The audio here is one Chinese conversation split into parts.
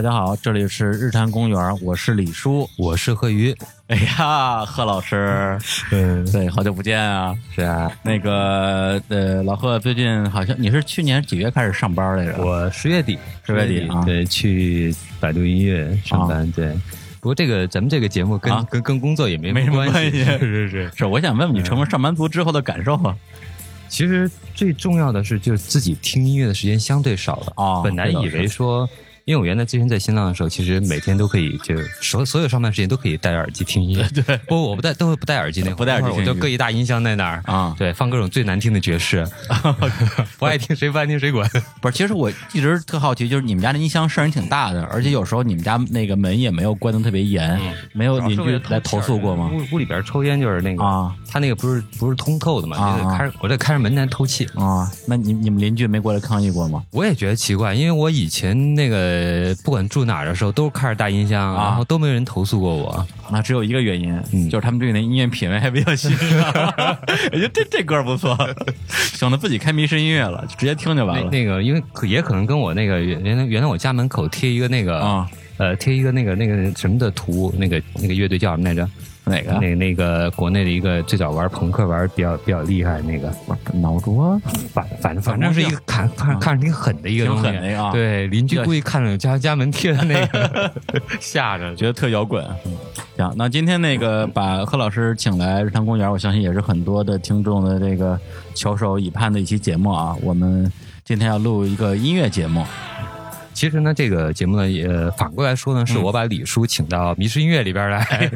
大家好，这里是日坛公园，我是李叔，我是贺鱼。哎呀，贺老师，嗯，对，好久不见啊！是啊，那个呃，老贺最近好像你是去年几月开始上班来着？我十月底，十月底啊，对，去百度音乐上班。对，不过这个咱们这个节目跟跟跟工作也没没什么关系，是是是。是，我想问问你成为上班族之后的感受啊。其实最重要的是，就是自己听音乐的时间相对少了啊。本来以为说。因为我原来之前在新浪的时候，其实每天都可以，就所所有上班时间都可以戴着耳机听音乐。对，不，我不戴，都会不戴耳机那不戴耳机，我就各一大音箱在那儿啊，对，放各种最难听的爵士 不爱听谁不爱听谁管。不是，其实我一直特好奇，就是你们家的音箱声音挺大的，而且有时候你们家那个门也没有关的特别严，没有邻居来投诉过吗？屋屋里边抽烟就是那个啊，他那个不是不是通透的嘛，你得开，我得开着门在透气啊。那你你们邻居没过来抗议过吗？我也觉得奇怪，因为我以前那个不管住。哪儿的时候都是开着大音箱，然后都没人投诉过我。那只有一个原因，就是他们对你的音乐品味还比较欣赏。我觉得这这歌不错，省得自己开迷失音乐了，直接听就完了。那个因为也可能跟我那个原来原来我家门口贴一个那个啊呃贴一个那个那个什么的图，那个那个乐队叫什么来着？哪个？那那个国内的一个最早玩朋克玩比较比较厉害那个脑浊，反反正反正是一个看看看着挺狠的一个东西，对邻居故意看着家家门贴的那个 吓着，觉得特摇滚。行，那今天那个把贺老师请来日坛公园，我相信也是很多的听众的这个翘首以盼的一期节目啊。我们今天要录一个音乐节目。其实呢，这个节目呢，也反过来说呢，是我把李叔请到迷失音乐里边来，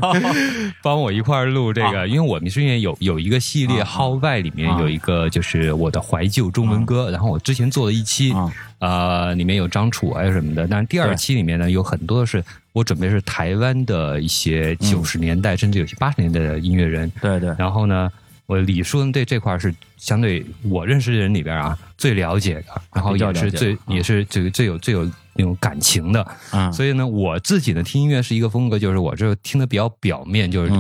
帮我一块儿录这个。因为我迷失音乐有有一个系列《号外》，里面有一个就是我的怀旧中文歌。然后我之前做了一期，呃，里面有张楚啊什么的。但是第二期里面呢，有很多是我准备是台湾的一些九十年代，甚至有些八十年代的音乐人。对对。然后呢？我李叔对这块是相对我认识的人里边啊最了解的，然后也是最也是这个最有最有那种感情的，所以呢，我自己呢听音乐是一个风格，就是我这听的比较表面，就是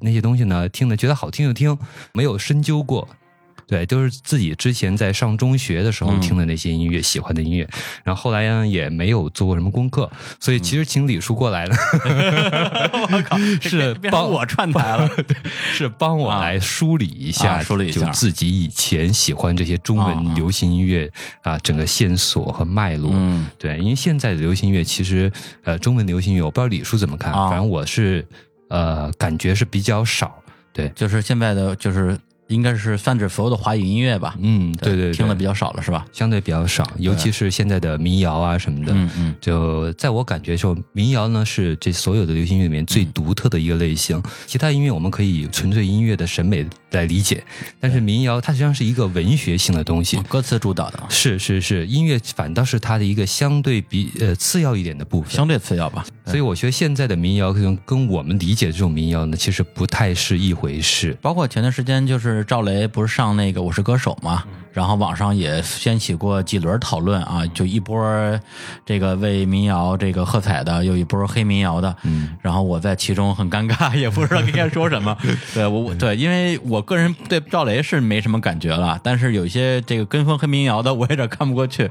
那些东西呢听的觉得好听就听，没有深究过。对，都是自己之前在上中学的时候听的那些音乐，喜欢的音乐，然后后来呢也没有做过什么功课，所以其实请李叔过来了，我靠，是帮我串台了，是帮我来梳理一下，梳理一下自己以前喜欢这些中文流行音乐啊，整个线索和脉络。嗯，对，因为现在的流行音乐其实呃，中文流行音乐我不知道李叔怎么看，反正我是呃感觉是比较少，对，就是现在的就是。应该是泛指所有的华语音乐吧？嗯，对对，听的比较少了是吧？相对比较少，尤其是现在的民谣啊什么的。嗯嗯，就在我感觉说，民谣呢是这所有的流行音乐里面最独特的一个类型。其他音乐我们可以纯粹音乐的审美来理解，但是民谣它实际上是一个文学性的东西，歌词主导的。是是是，音乐反倒是它的一个相对比呃次要一点的部分，相对次要吧。所以我觉得现在的民谣可能跟我们理解的这种民谣呢，其实不太是一回事。包括前段时间就是赵雷不是上。上那个我是歌手嘛，然后网上也掀起过几轮讨论啊，就一波这个为民谣这个喝彩的，又一波黑民谣的，嗯，然后我在其中很尴尬，也不知道应该说什么。对我对，因为我个人对赵雷是没什么感觉了，但是有一些这个跟风黑民谣的，我有点看不过去。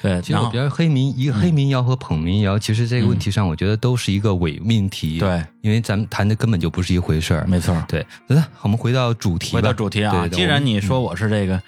对，其实我觉得黑民一个黑民谣和捧民谣，其实这个问题上，我觉得都是一个伪命题。对，因为咱们谈的根本就不是一回事儿。没错。对，来，我们回到主题，回到主题啊，既然你说我是这个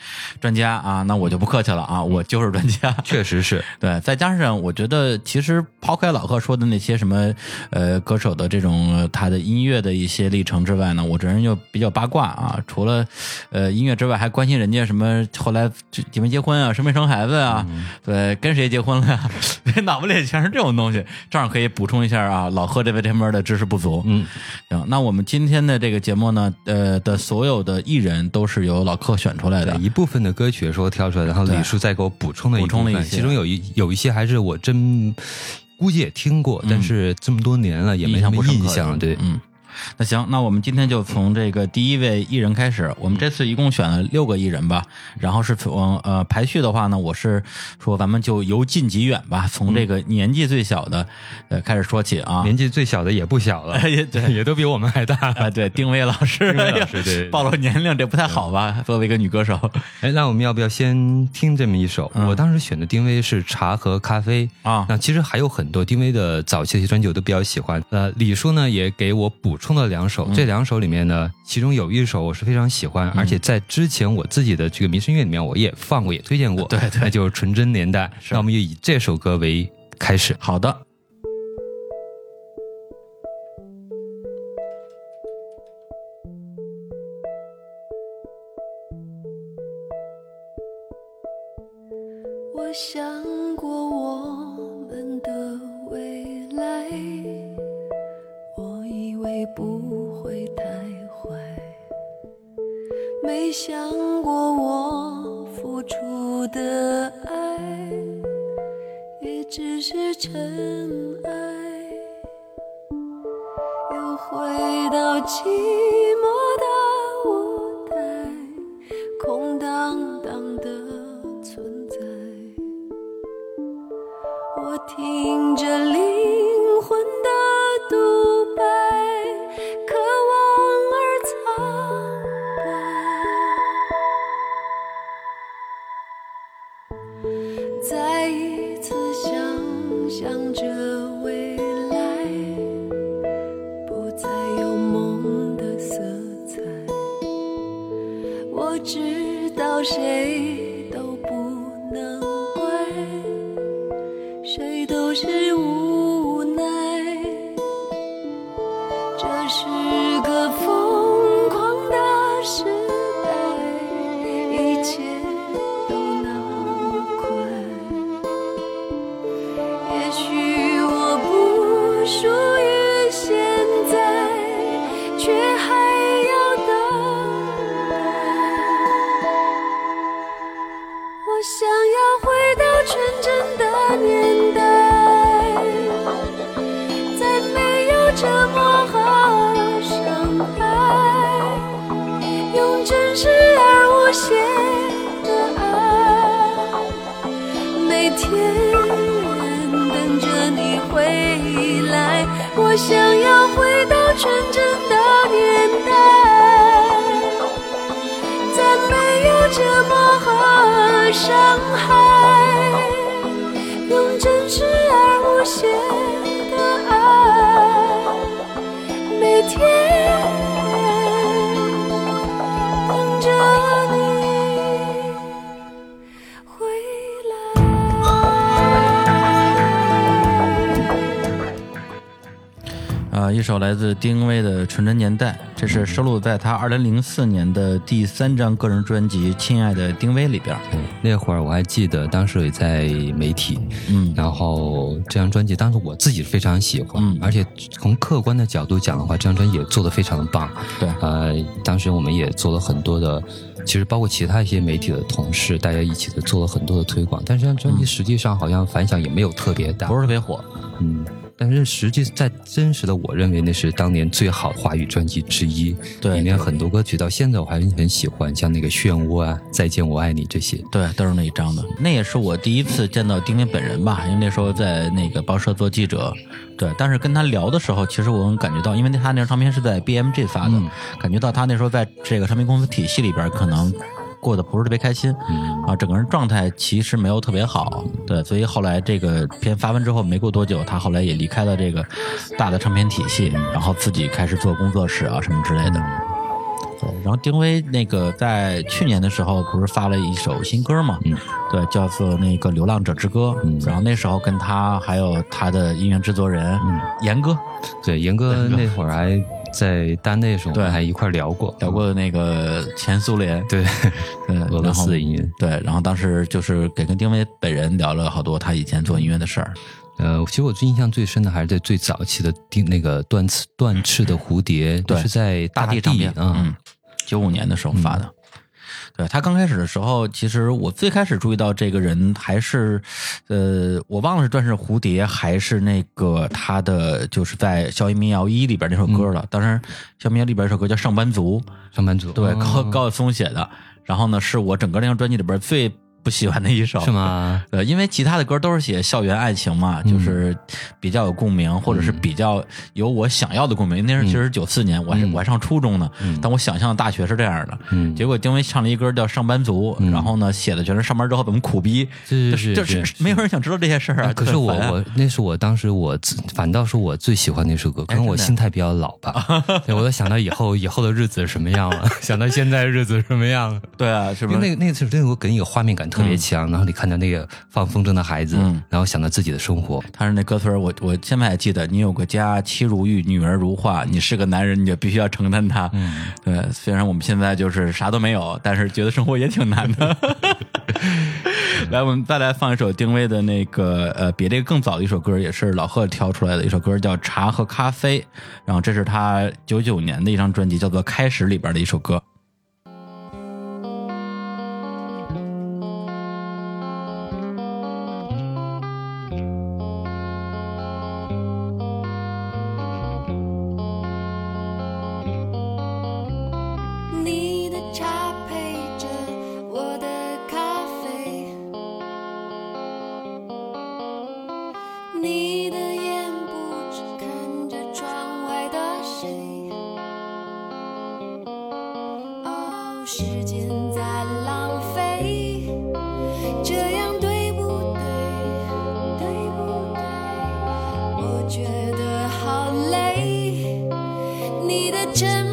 专家啊，那我就不客气了啊，我就是专家。确实是对，再加上我觉得，其实抛开老贺说的那些什么呃歌手的这种他的音乐的一些历程之外呢，我这人又比较八卦啊。除了呃音乐之外，还关心人家什么后来结没结婚啊，生没生孩子啊，对，跟谁结婚了呀？脑子里全是这种东西，正好可以补充一下啊。老贺这位这边的知识不足，嗯，行，那我们今天的这个节目呢，呃的所有的艺人都是由老贺选出来的，一部分的歌曲的时候挑出来，然后李叔再给我补充了一部分，其中有一有一些还是我真估计也听过，但是这么多年了也没什么印象。对，嗯，那行，那我们今天就从这个第一位艺人开始。我们这次一共选了六个艺人吧，然后是从呃排序的话呢，我是说咱们就由近及远吧，从这个年纪最小的呃开始说起啊。年纪最小的也不小了，也对，也都比我们还大啊。对，丁薇老师，老师对，暴露年龄这不太好吧？作为一个女歌手，哎，那我们要不要先听这么一首？我当时选的丁薇是《茶和咖啡》啊。那其实还有很多丁薇的早期的专辑我都比较喜欢。呃，李叔呢也给我补充了两首，这两首里面呢，其中有一首我是非常喜欢，而且在之前我自己的这个民生乐里面我也放过，也推荐过。对对，那就是《纯真年代》。那我们就以这首歌为开始。好的。我想不会太坏，没想过我付出的爱也只是尘埃，又回到寂寞的舞台，空荡荡的存在。我听着纯真年代》，这是收录在他二零零四年的第三张个人专辑《亲爱的丁薇》里边。那会儿我还记得，当时也在媒体，嗯，然后这张专辑当时我自己非常喜欢，嗯，而且从客观的角度讲的话，这张专辑也做的非常的棒。对，呃，当时我们也做了很多的，其实包括其他一些媒体的同事，大家一起的做了很多的推广，但是这张专辑实际上好像反响也没有特别大，不是特别火，嗯。但是实际在真实的，我认为那是当年最好华语专辑之一。对，里面很多歌曲到现在我还很喜欢，像那个《漩涡》啊，《再见我爱你》这些。对，都是那一张的。那也是我第一次见到丁丁本人吧，因为那时候在那个报社做记者。对，但是跟他聊的时候，其实我能感觉到，因为他那张唱片是在 BMG 发的，感觉到他那时候在这个唱片公司体系里边可能。过得不是特别开心，啊，整个人状态其实没有特别好，对，所以后来这个片发完之后没过多久，他后来也离开了这个大的唱片体系，然后自己开始做工作室啊什么之类的。对，然后丁薇那个在去年的时候不是发了一首新歌嘛，嗯，对，叫做那个《流浪者之歌》，嗯，然后那时候跟他还有他的音乐制作人严哥，对，严哥那会儿还。在丹内时候，对，还一块聊过，聊过那个前苏联，对，嗯，俄罗斯的音乐，对，然后当时就是给跟丁薇本人聊了好多他以前做音乐的事儿。呃，其实我最印象最深的还是在最早期的丁那个断翅断翅的蝴蝶，对，是在大地地嗯，九五年的时候发的。对他刚开始的时候，其实我最开始注意到这个人还是，呃，我忘了是《钻石蝴蝶》还是那个他的就是在《校园民谣一》里边那首歌了。当然，《校园民谣》里边一首歌叫《上班族》，上班族对高高晓松写的。然后呢，是我整个那张专辑里边最。不喜欢的一首是吗？呃，因为其他的歌都是写校园爱情嘛，就是比较有共鸣，或者是比较有我想要的共鸣。那是其实九四年，我还我还上初中呢，但我想象的大学是这样的。结果丁薇唱了一歌叫《上班族》，然后呢写的全是上班之后怎么苦逼，就是就是没有人想知道这些事儿啊。可是我我那是我当时我反倒是我最喜欢那首歌，可能我心态比较老吧。我都想到以后以后的日子是什么样了，想到现在日子什么样。对啊，是不是？那那次那个给你一个画面感。特别强，然后你看到那个放风筝的孩子，然后想到自己的生活。他是那歌词我我现在还记得。你有个家，妻如玉，女儿如画。你是个男人，你就必须要承担它。嗯，对。虽然我们现在就是啥都没有，但是觉得生活也挺难的。来，我们再来放一首丁薇的那个呃，比这个更早的一首歌，也是老贺挑出来的一首歌，叫《茶和咖啡》。然后这是他九九年的一张专辑，叫做《开始》里边的一首歌。Jim.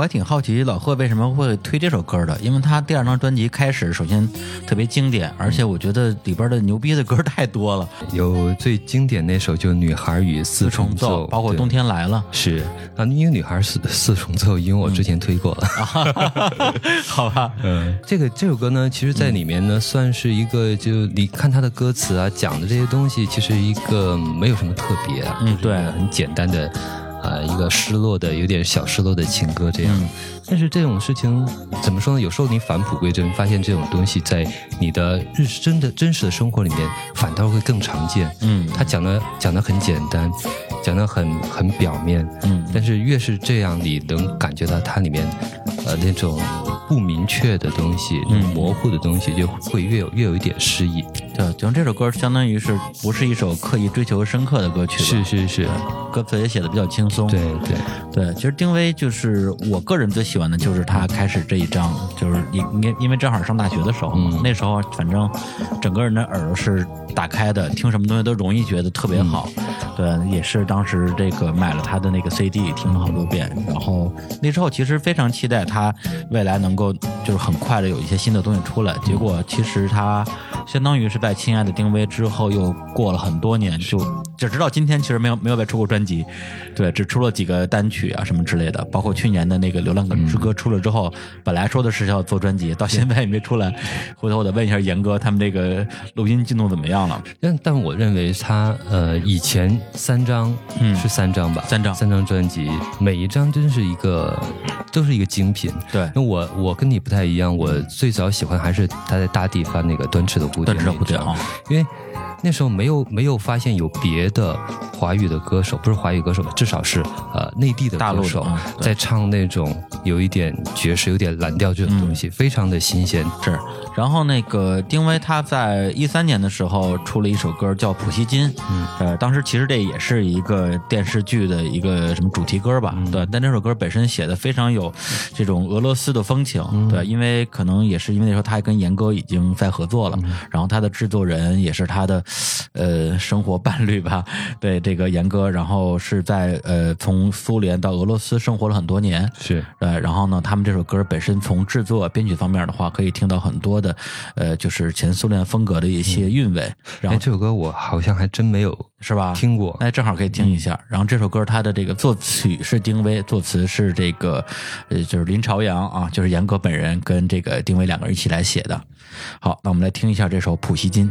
我还挺好奇老贺为什么会推这首歌的，因为他第二张专辑开始首先特别经典，而且我觉得里边的牛逼的歌太多了。有最经典那首就《女孩与四重奏》，包括《冬天来了》。是啊，因为《女孩四四重奏》，因为我之前推过了。好吧，嗯，这个这首歌呢，其实在里面呢，算是一个就你看它的歌词啊，讲的这些东西，其实一个没有什么特别，嗯，对，很简单的。啊，一个失落的、有点小失落的情歌，这样。但是这种事情怎么说呢？有时候你返璞归真，发现这种东西在你的日真的真实的生活里面，反倒会更常见。嗯，他讲的讲的很简单，讲的很很表面。嗯，但是越是这样，你能感觉到它里面呃那种不明确的东西、嗯模糊的东西，就会越有越有一点诗意。对，就这首歌相当于是不是一首刻意追求深刻的歌曲？是是是，歌词也写的比较轻松。对对对，其实丁薇就是我个人最喜欢的就是他开始这一章，就是因因因为正好上大学的时候，那时候反正整个人的耳朵是打开的，听什么东西都容易觉得特别好。对，也是当时这个买了他的那个 CD，听了好多遍。然后那时候其实非常期待他未来能够就是很快的有一些新的东西出来。结果其实他相当于是在《亲爱的丁薇》之后又过了很多年，就就直到今天其实没有没有再出过专辑，对，只出了几个单曲啊什么之类的。包括去年的那个《流浪之歌》出了之后，本来说的是要做专辑，到现在也没出来。回头我得问一下严哥，他们这个录音进度怎么样了？但但我认为他呃以前。三张，嗯，是三张吧？三张，三张专辑，每一张真是一个，都是一个精品。对，那我我跟你不太一样，我最早喜欢还是他在大地发那个端翅的蝴蝶，端翅蝴蝶啊，因为那时候没有没有发现有别的华语的歌手，不是华语歌手吧，至少是呃内地的歌手在唱那种有一点爵士、有点蓝调这种东西，非常的新鲜。是，然后那个丁薇他在一三年的时候出了一首歌叫《普希金》，呃，当时其实这也是一个电视剧的一个什么主题歌吧？对，但这首歌本身写的非常有这种俄罗斯的风情，对，因为可能也是因为那时候他还跟严歌已经在合作了，然后他的制作人也是他的。呃，生活伴侣吧，对这个严哥，然后是在呃从苏联到俄罗斯生活了很多年，是呃，然后呢，他们这首歌本身从制作编曲方面的话，可以听到很多的呃，就是前苏联风格的一些韵味。然后这首歌我好像还真没有是吧？听过，哎，正好可以听一下。然后这首歌它的这个作曲是丁薇，作词是这个呃就是林朝阳啊，就是严哥本人跟这个丁薇两个人一起来写的。好，那我们来听一下这首《普希金》。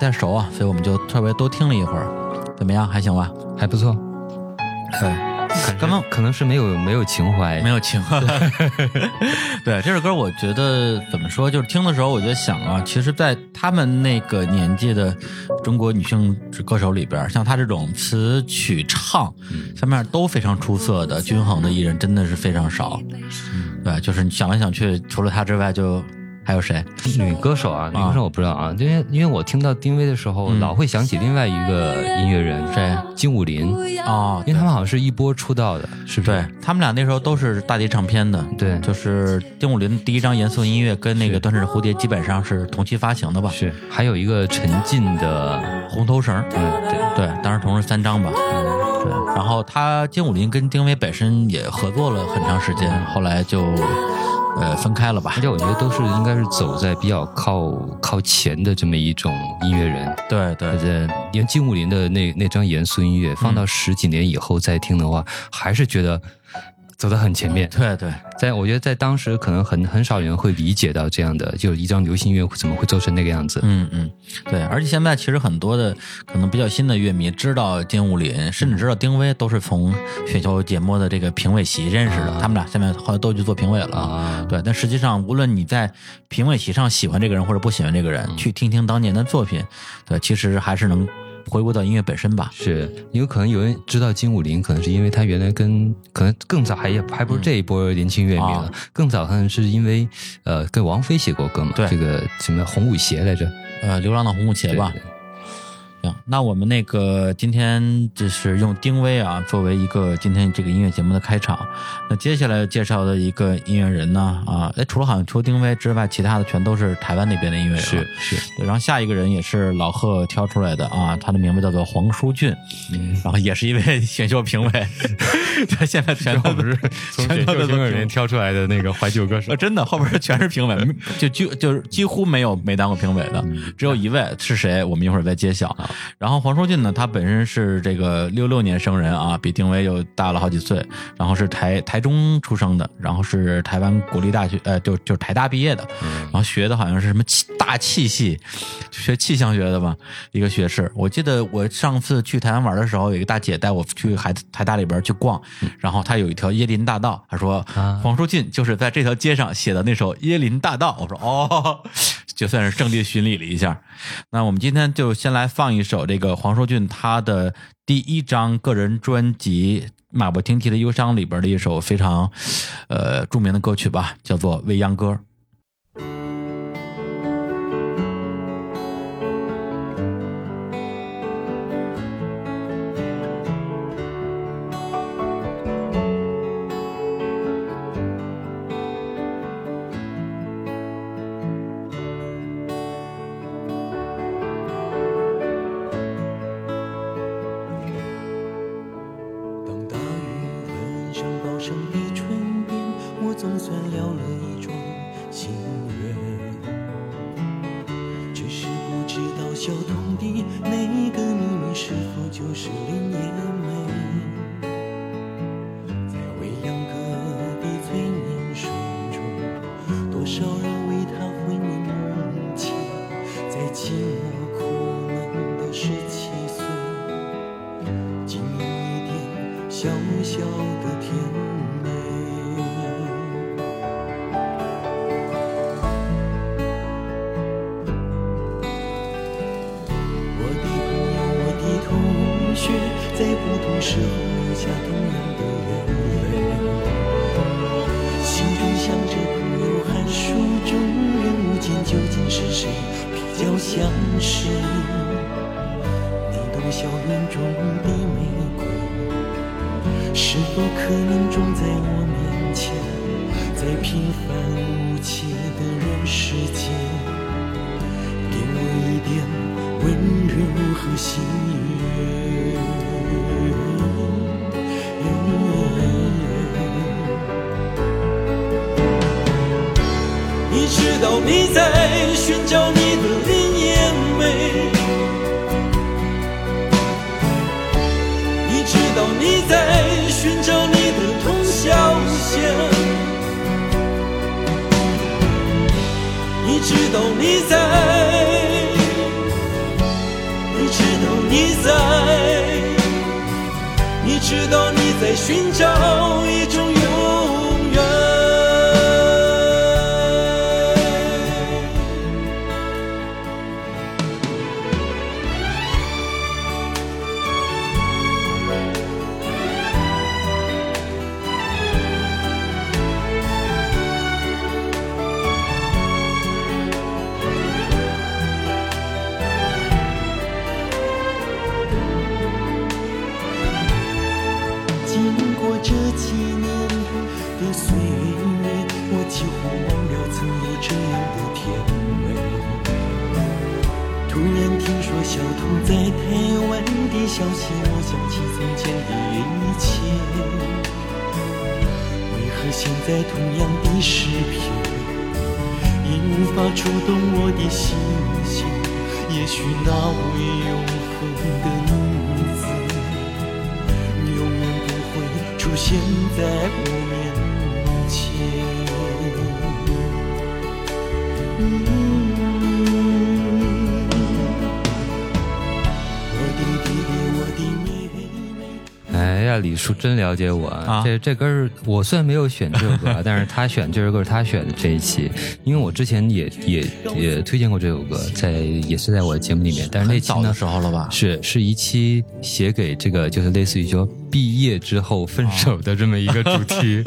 太熟啊，所以我们就特别多听了一会儿，怎么样？还行吧？还不错。刚刚可能是没有没有情怀，没有情怀。对这首歌，我觉得怎么说？就是听的时候，我就想啊，其实，在他们那个年纪的中国女性歌手里边，像她这种词曲唱方面都非常出色的、均衡的艺人，真的是非常少。对，就是你想来想去，除了她之外，就。还有谁？女歌手啊，女歌手我不知道啊，因为因为我听到丁薇的时候，老会想起另外一个音乐人，谁？金武林啊，因为他们好像是一波出道的，是不是？对他们俩那时候都是大碟唱片的，对，就是金武林第一张严肃音乐跟那个断翅蝴蝶基本上是同期发行的吧？是，还有一个陈进的红头绳，嗯，对对，当时同时三张吧，嗯，对。然后他金武林跟丁薇本身也合作了很长时间，后来就。呃，分开了吧？而且我觉得都是应该是走在比较靠靠前的这么一种音乐人。对对，对，因为金武林的那那张严肃音乐，放到十几年以后再听的话，还是觉得。走得很前面，对对，在我觉得在当时可能很很少人会理解到这样的，就一张流行乐怎么会做成那个样子？嗯嗯，对，而且现在其实很多的可能比较新的乐迷知道金武林，甚至知道丁薇，都是从选秀节目的这个评委席认识的。他们俩现在后来都去做评委了啊。对，但实际上无论你在评委席上喜欢这个人或者不喜欢这个人，去听听当年的作品，对，其实还是能。回归到音乐本身吧，是因为可能有人知道金武林，可能是因为他原来跟可能更早还还不是这一波年轻乐迷了，更早可能是因为呃跟王菲写过歌嘛，这个什么红舞鞋来着，呃流浪的红舞鞋吧。行，那我们那个今天就是用丁薇啊作为一个今天这个音乐节目的开场。那接下来介绍的一个音乐人呢，啊，哎，除了好像除了丁薇之外，其他的全都是台湾那边的音乐人。是是。然后下一个人也是老贺挑出来的啊，他的名字叫做黄舒骏，然后也是一位选秀评委。他现在全都是 从选秀评委里面挑出来的那个怀旧歌手。真的，后边全是评委，就就就是几乎没有没当过评委的，只有一位是谁？我们一会儿再揭晓。然后黄舒骏呢，他本身是这个六六年生人啊，比丁薇又大了好几岁。然后是台台中出生的，然后是台湾国立大学，呃，就就是台大毕业的。然后学的好像是什么气大气系，学气象学的吧，一个学士。我记得我上次去台湾玩的时候，有一个大姐带我去海台大里边去逛，然后她有一条椰林大道，她说黄舒骏就是在这条街上写的那首《椰林大道》。我说哦。就算是正地巡礼了一下，那我们今天就先来放一首这个黄舒俊他的第一张个人专辑《马不停蹄的忧伤》里边的一首非常，呃著名的歌曲吧，叫做《未央歌》。只能种在我面前在平凡无奇的人世间给我一点温柔和喜悦。你知道你在寻找你的林一面你知道你在寻找你知道你在，你知道你在，你知道你在寻找一种。在台湾的消息，我想起从前的一切。为何现在同样的诗篇，已无法触动我的心弦？也许那位永恒的名字，永远不会出现在我面李叔真了解我啊，这这歌我虽然没有选这首歌，但是他选这首歌是他选的这一期，因为我之前也也也推荐过这首歌，在也是在我的节目里面，但是那期呢时候了吧，是是一期写给这个就是类似于说毕业之后分手的这么一个主题，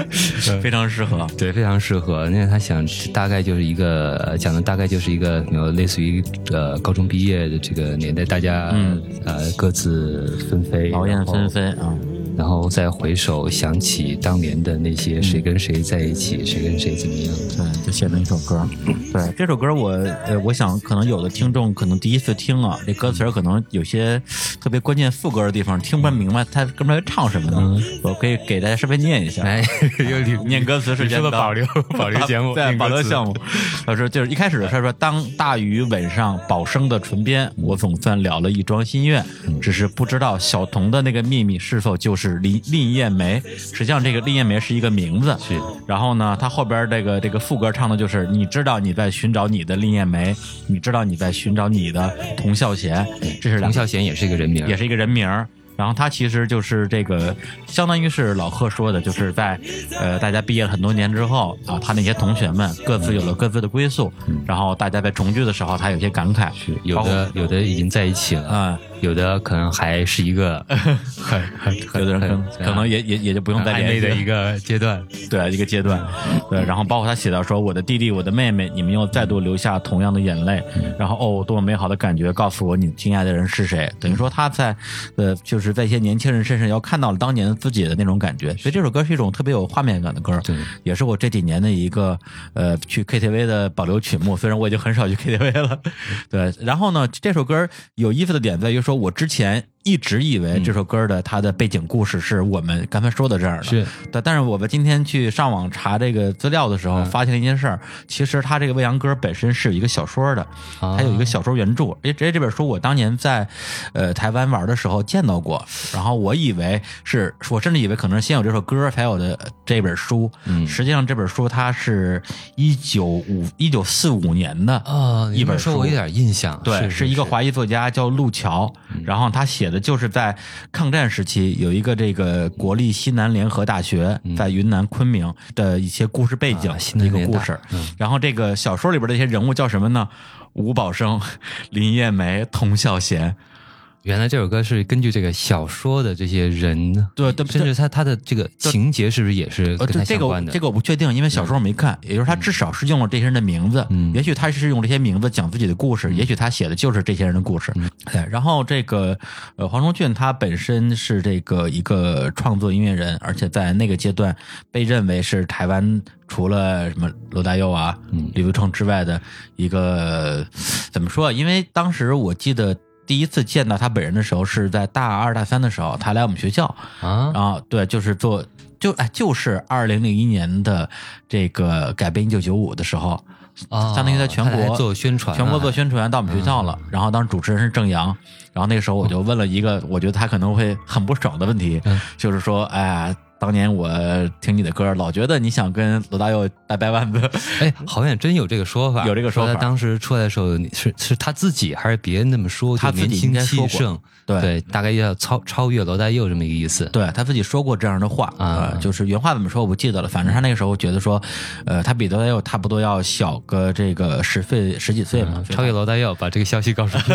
非常适合，对，非常适合，因为他想大概就是一个讲的大概就是一个类似于呃高中毕业的这个年代，大家呃各自纷飞，劳燕分飞啊。然后再回首想起当年的那些谁跟谁在一起，谁跟谁怎么样？对，就写了一首歌。对，这首歌我呃，我想可能有的听众可能第一次听啊，这歌词可能有些特别关键副歌的地方听不明白，他根本在唱什么呢？我可以给大家稍微念一下。哎，念歌词时间的保留 保留节目，在保留项目。他说就是一开始他说当大雨吻上宝生的唇边，我总算了了一桩心愿，只是不知道小童的那个秘密是否就是。是林林艳梅，实际上这个林艳梅是一个名字。是，然后呢，他后边这个这个副歌唱的就是，你知道你在寻找你的林艳梅，你知道你在寻找你的童孝贤，这是童孝贤也是一个人名，也是一个人名。然后他其实就是这个，相当于是老贺说的，就是在呃大家毕业了很多年之后啊，他那些同学们各自有了各自的归宿，然后大家在重聚的时候，他有些感慨，有的有的已经在一起了啊。有的可能还是一个 很很，有的人可能可能也也也就不用再联系的一个阶段，对一个阶段，对。然后包括他写到说：“我的弟弟，我的妹妹，你们又再度流下同样的眼泪。”然后哦，多么美好的感觉！告诉我你亲爱的人是谁？等于说他在呃，就是在一些年轻人身上要看到了当年自己的那种感觉。所以这首歌是一种特别有画面感的歌，对，也是我这几年的一个呃去 KTV 的保留曲目。虽然我已经很少去 KTV 了，对。然后呢，这首歌有意思的点在于。说我之前。一直以为这首歌的它的背景故事是我们刚才说的这样的，是。但但是我们今天去上网查这个资料的时候，发现了一件事儿，其实它这个未央歌本身是有一个小说的，它有一个小说原著。哎，这这本书我当年在呃台湾玩的时候见到过，然后我以为是，我甚至以为可能先有这首歌才有的这本书，实际上这本书它是一九五一九四五年的啊一本书，我有点印象，对，是一个华裔作家叫陆桥，然后他写的。就是在抗战时期，有一个这个国立西南联合大学在云南昆明的一些故事背景，一个故事。然后这个小说里边的一些人物叫什么呢？吴宝生、林艳梅、童孝贤。原来这首歌是根据这个小说的这些人，对，对甚至他他的这个情节是不是也是跟他相关的？这个我不确定，因为小说我没看。也就是他至少是用了这些人的名字，嗯，也许他是用这些名字讲自己的故事，也许他写的就是这些人的故事。对，然后这个呃黄忠俊他本身是这个一个创作音乐人，而且在那个阶段被认为是台湾除了什么罗大佑啊、李维成之外的一个怎么说？因为当时我记得。第一次见到他本人的时候是在大二大三的时候，他来我们学校啊，然后对，就是做就哎，就是二零零一年的这个改编一九九五的时候，相当于在全国做宣传，全国做宣传到我们学校了。然后当时主持人是郑阳，然后那个时候我就问了一个我觉得他可能会很不爽的问题，就是说，哎呀。当年我听你的歌，老觉得你想跟罗大佑掰掰腕子。哎，好像真有这个说法，有这个说法。当时出来的时候，是是他自己还是别人那么说？他自己应该说过。对，大概要超超越罗大佑这么一个意思。对他自己说过这样的话啊，就是原话怎么说我不记得了。反正他那个时候觉得说，呃，他比罗大佑差不多要小个这个十岁十几岁嘛。超越罗大佑，把这个消息告诉。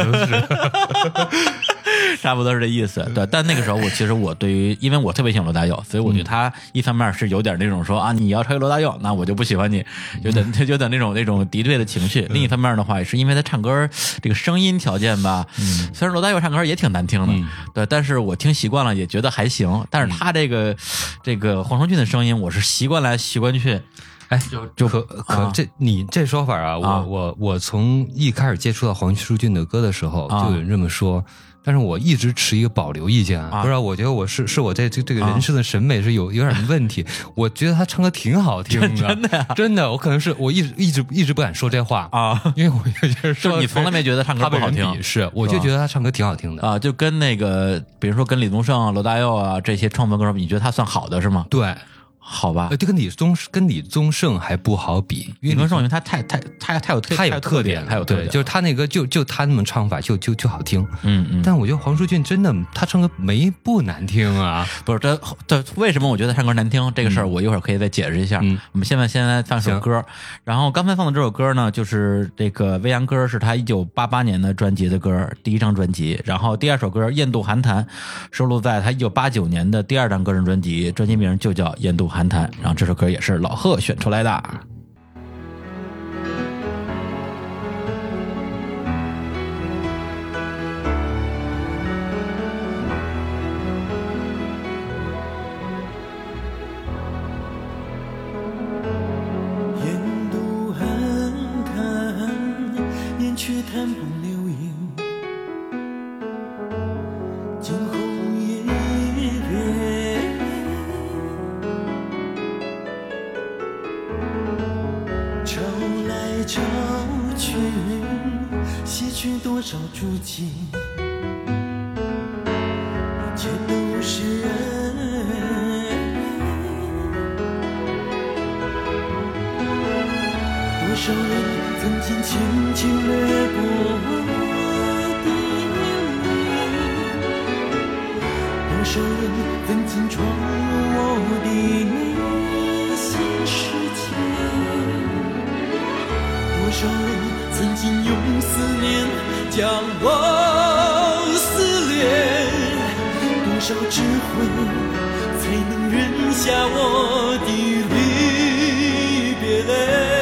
差不多是这意思，对。但那个时候，我其实我对于，因为我特别喜欢罗大佑，所以我觉得他一方面是有点那种说啊，你要超越罗大佑，那我就不喜欢你，有点 有点那种那种敌对的情绪。另一方面的话，也是因为他唱歌这个声音条件吧，虽然罗大佑唱歌也挺难听的，对，但是我听习惯了，也觉得还行。但是他这个这个黄承俊的声音，我是习惯来习惯去。哎，就就可可这你这说法啊，我我我从一开始接触到黄舒骏的歌的时候，就有人这么说。但是我一直持一个保留意见啊，不知道我觉得我是是我在这这个人生的审美是有有点问题。我觉得他唱歌挺好听的，真的，真的，我可能是我一直一直一直不敢说这话啊，因为我觉得说你从来没觉得唱歌不好听，是，我就觉得他唱歌挺好听的啊，就跟那个比如说跟李宗盛、罗大佑啊这些创作歌手，你觉得他算好的是吗？对。好吧，这跟李宗跟李宗盛还不好比。因为李宗盛因为他太太太太有太有特点，太有特点，就是他那个就就他那么唱法就就就好听。嗯嗯。但我觉得黄舒骏真的他唱歌没不难听啊。不是这这为什么我觉得唱歌难听这个事儿，我一会儿可以再解释一下。我们现在先来放首歌，然后刚才放的这首歌呢，就是这个《未央歌》是他一九八八年的专辑的歌，第一张专辑。然后第二首歌《雁渡寒潭》收录在他一九八九年的第二张个人专辑，专辑名就叫《雁渡寒潭》。然后这首。歌也是老贺选出来的。是多少足迹，一切都是人。多少人曾经轻轻掠过我的。多少人曾经闯入我的内心世界。多少人。曾经用思念将我撕裂，多少智慧才能忍下我的离别泪。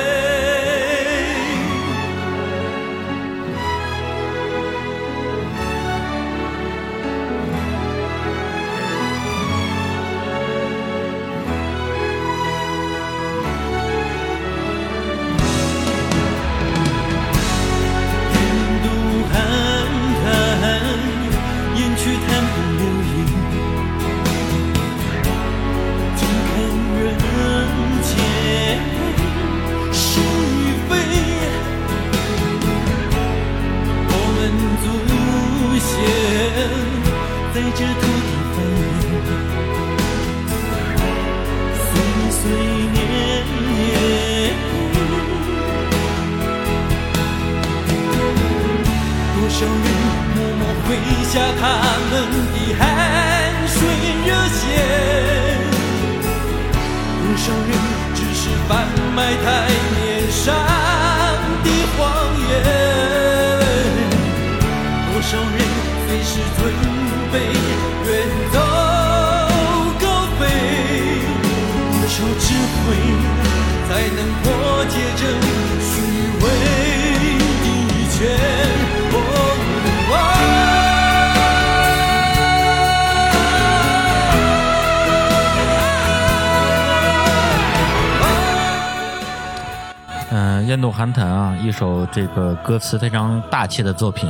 这个歌词非常大气的作品，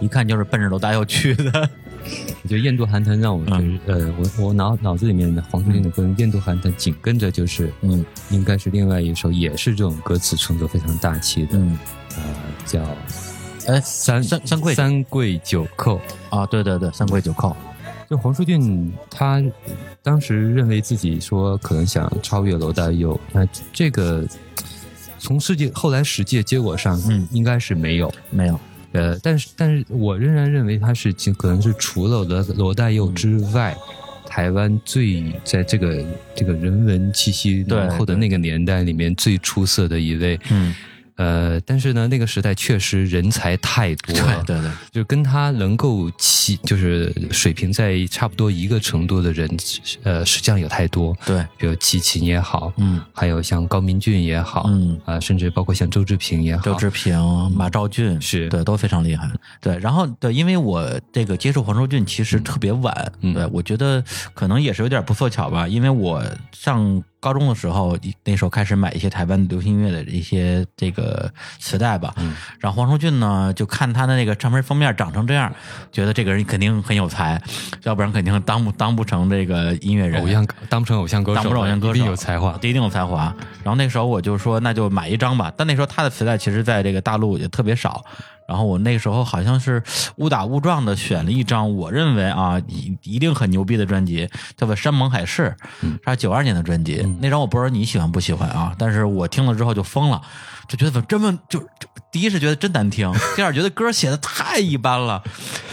一看就是奔着罗大佑去的。我觉得雁渡寒潭让我觉得，呃，我我脑脑子里面的黄舒骏的歌，雁渡寒潭紧跟着就是，嗯，应该是另外一首，也是这种歌词创作非常大气的，呃，叫，哎，三三三跪三跪九叩啊，对对对，三跪九叩。就黄舒骏他当时认为自己说可能想超越罗大佑，那这个。从世界后来实际结果上，嗯，应该是没有。没有，呃，但是但是我仍然认为他是可能是除了罗罗大佑之外，台湾最在这个这个人文气息浓厚的那个年代里面最出色的一位，嗯。呃，但是呢，那个时代确实人才太多了，对对对，就跟他能够齐，就是水平在差不多一个程度的人，呃，实际上有太多，对，比如齐秦也好，嗯，还有像高明俊也好，嗯啊，甚至包括像周志平也好，周志平、马兆俊是对，都非常厉害，对，然后对，因为我这个接触黄州俊其实特别晚，对我觉得可能也是有点不凑巧吧，因为我上。高中的时候，那时候开始买一些台湾流行音乐的一些这个磁带吧。嗯。然后黄舒骏呢，就看他的那个唱片封面长成这样，觉得这个人肯定很有才，要不然肯定当不当不成这个音乐人，偶像当不成偶像歌手，当不成偶像歌手，一定有才华，一定有才华。然后那时候我就说，那就买一张吧。但那时候他的磁带其实在这个大陆也特别少。然后我那个时候好像是 误打误撞的选了一张我认为啊一一定很牛逼的专辑，叫做《山盟海誓》，是九二年的专辑。那张我不知道你喜欢不喜欢啊，但是我听了之后就疯了。就觉得怎么这么就第一是觉得真难听，第二觉得歌写的太一般了，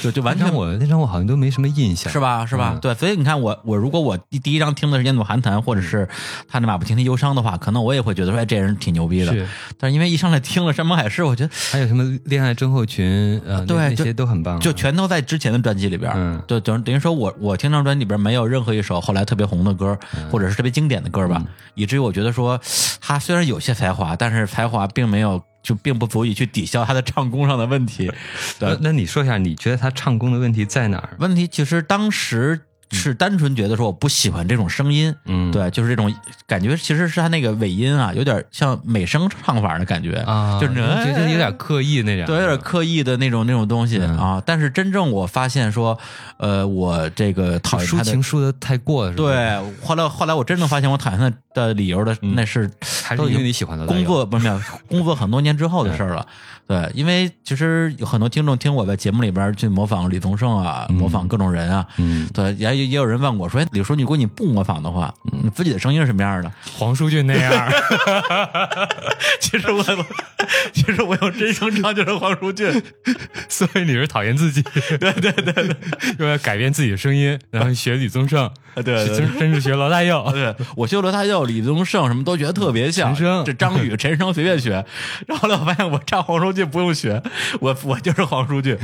就就完全我那张我好像都没什么印象，是吧？是吧？对，所以你看我我如果我第第一张听的是《烟土寒潭》或者是他那《马不停蹄忧伤》的话，可能我也会觉得说哎这人挺牛逼的。但是因为一上来听了《山盟海誓》，我觉得还有什么《恋爱症候群》呃，对那些都很棒，就全都在之前的专辑里边。嗯，就等等于说我我听张专辑里边没有任何一首后来特别红的歌，或者是特别经典的歌吧，以至于我觉得说他虽然有些才华，但是才华并没有。就并不足以去抵消他的唱功上的问题。对，那你说一下，你觉得他唱功的问题在哪儿？问题其实当时。是单纯觉得说我不喜欢这种声音，嗯，对，就是这种感觉，其实是他那个尾音啊，有点像美声唱法的感觉啊，就是觉得有点刻意那种，对，有点刻意的那种那种东西啊。但是真正我发现说，呃，我这个讨厌他的抒情抒的太过，对。后来后来我真正发现我讨厌他的理由的，那是还是因为你喜欢他工作不是没有工作很多年之后的事儿了。对，因为其实有很多听众听我在节目里边去模仿李宗盛啊，模仿各种人啊，嗯，对，也也有人问我说：“哎，李叔，你如果你不模仿的话，你自己的声音是什么样的？”黄舒骏那样。其实我，其实我用真声唱就是黄舒骏，所以你是讨厌自己，对对对对，又要改变自己的声音，然后学李宗盛，对，甚至学罗大佑，对我学罗大佑、李宗盛什么都觉得特别像，这张宇、陈升随便学，然后后来我发现我唱黄舒。就不用学，我我就是黄书记，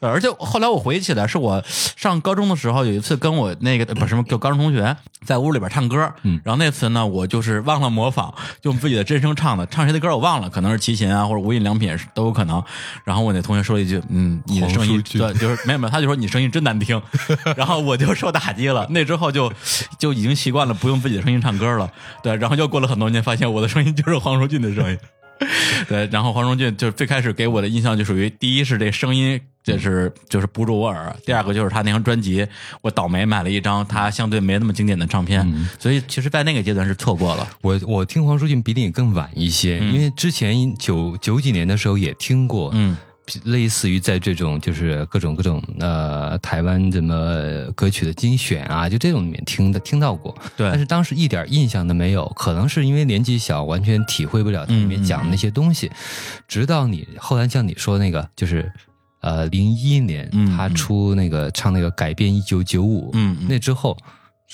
而且后来我回忆起来，是我上高中的时候有一次跟我那个不是什么，就高中同学在屋里边唱歌，嗯，然后那次呢，我就是忘了模仿，用自己的真声唱的，唱谁的歌我忘了，可能是齐秦啊或者无印良品都有可能。然后我那同学说了一句，嗯，你的声音对，就是没有没有，他就说你声音真难听，然后我就受打击了。那之后就就已经习惯了不用自己的声音唱歌了，对，然后又过了很多年，发现我的声音就是黄舒骏的声音。对，然后黄荣俊就最开始给我的印象就属于第一是这声音就是就是不入我耳，第二个就是他那张专辑，我倒霉买了一张他相对没那么经典的唱片，所以其实，在那个阶段是错过了。我我听黄舒骏比你更晚一些，因为之前九九几年的时候也听过，嗯。类似于在这种就是各种各种呃台湾什么歌曲的精选啊，就这种里面听的听到过，对，但是当时一点印象都没有，可能是因为年纪小，完全体会不了里面讲的那些东西。直到你后来像你说那个，就是呃零一年他出那个唱那个改变一九九五，嗯，那之后。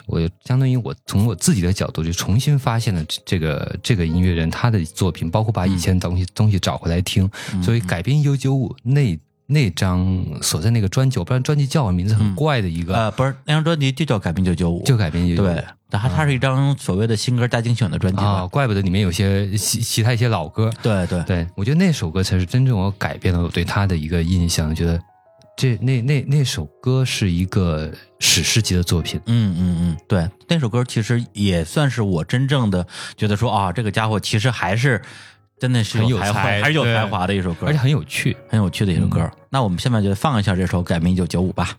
我相当于我从我自己的角度就重新发现了这个这个音乐人他的作品，包括把以前东西东西找回来听。所以改编一九九五那那张所在那个专辑，我不知道专辑叫什么名字，很怪的一个。呃，不是那张专辑就叫改编一九九五，就改编一九九五。对，它它是一张所谓的新歌大精选的专辑啊，怪不得里面有些其其他一些老歌。对对对，我觉得那首歌才是真正我改变了我对他的一个印象，觉得。这那那那首歌是一个史诗级的作品，嗯嗯嗯，对，那首歌其实也算是我真正的觉得说啊，这个家伙其实还是真的是很有才华，还是有才华的一首歌，而且很有趣，很有趣的一首歌。那我们下面就放一下这首《改名一九九五》吧。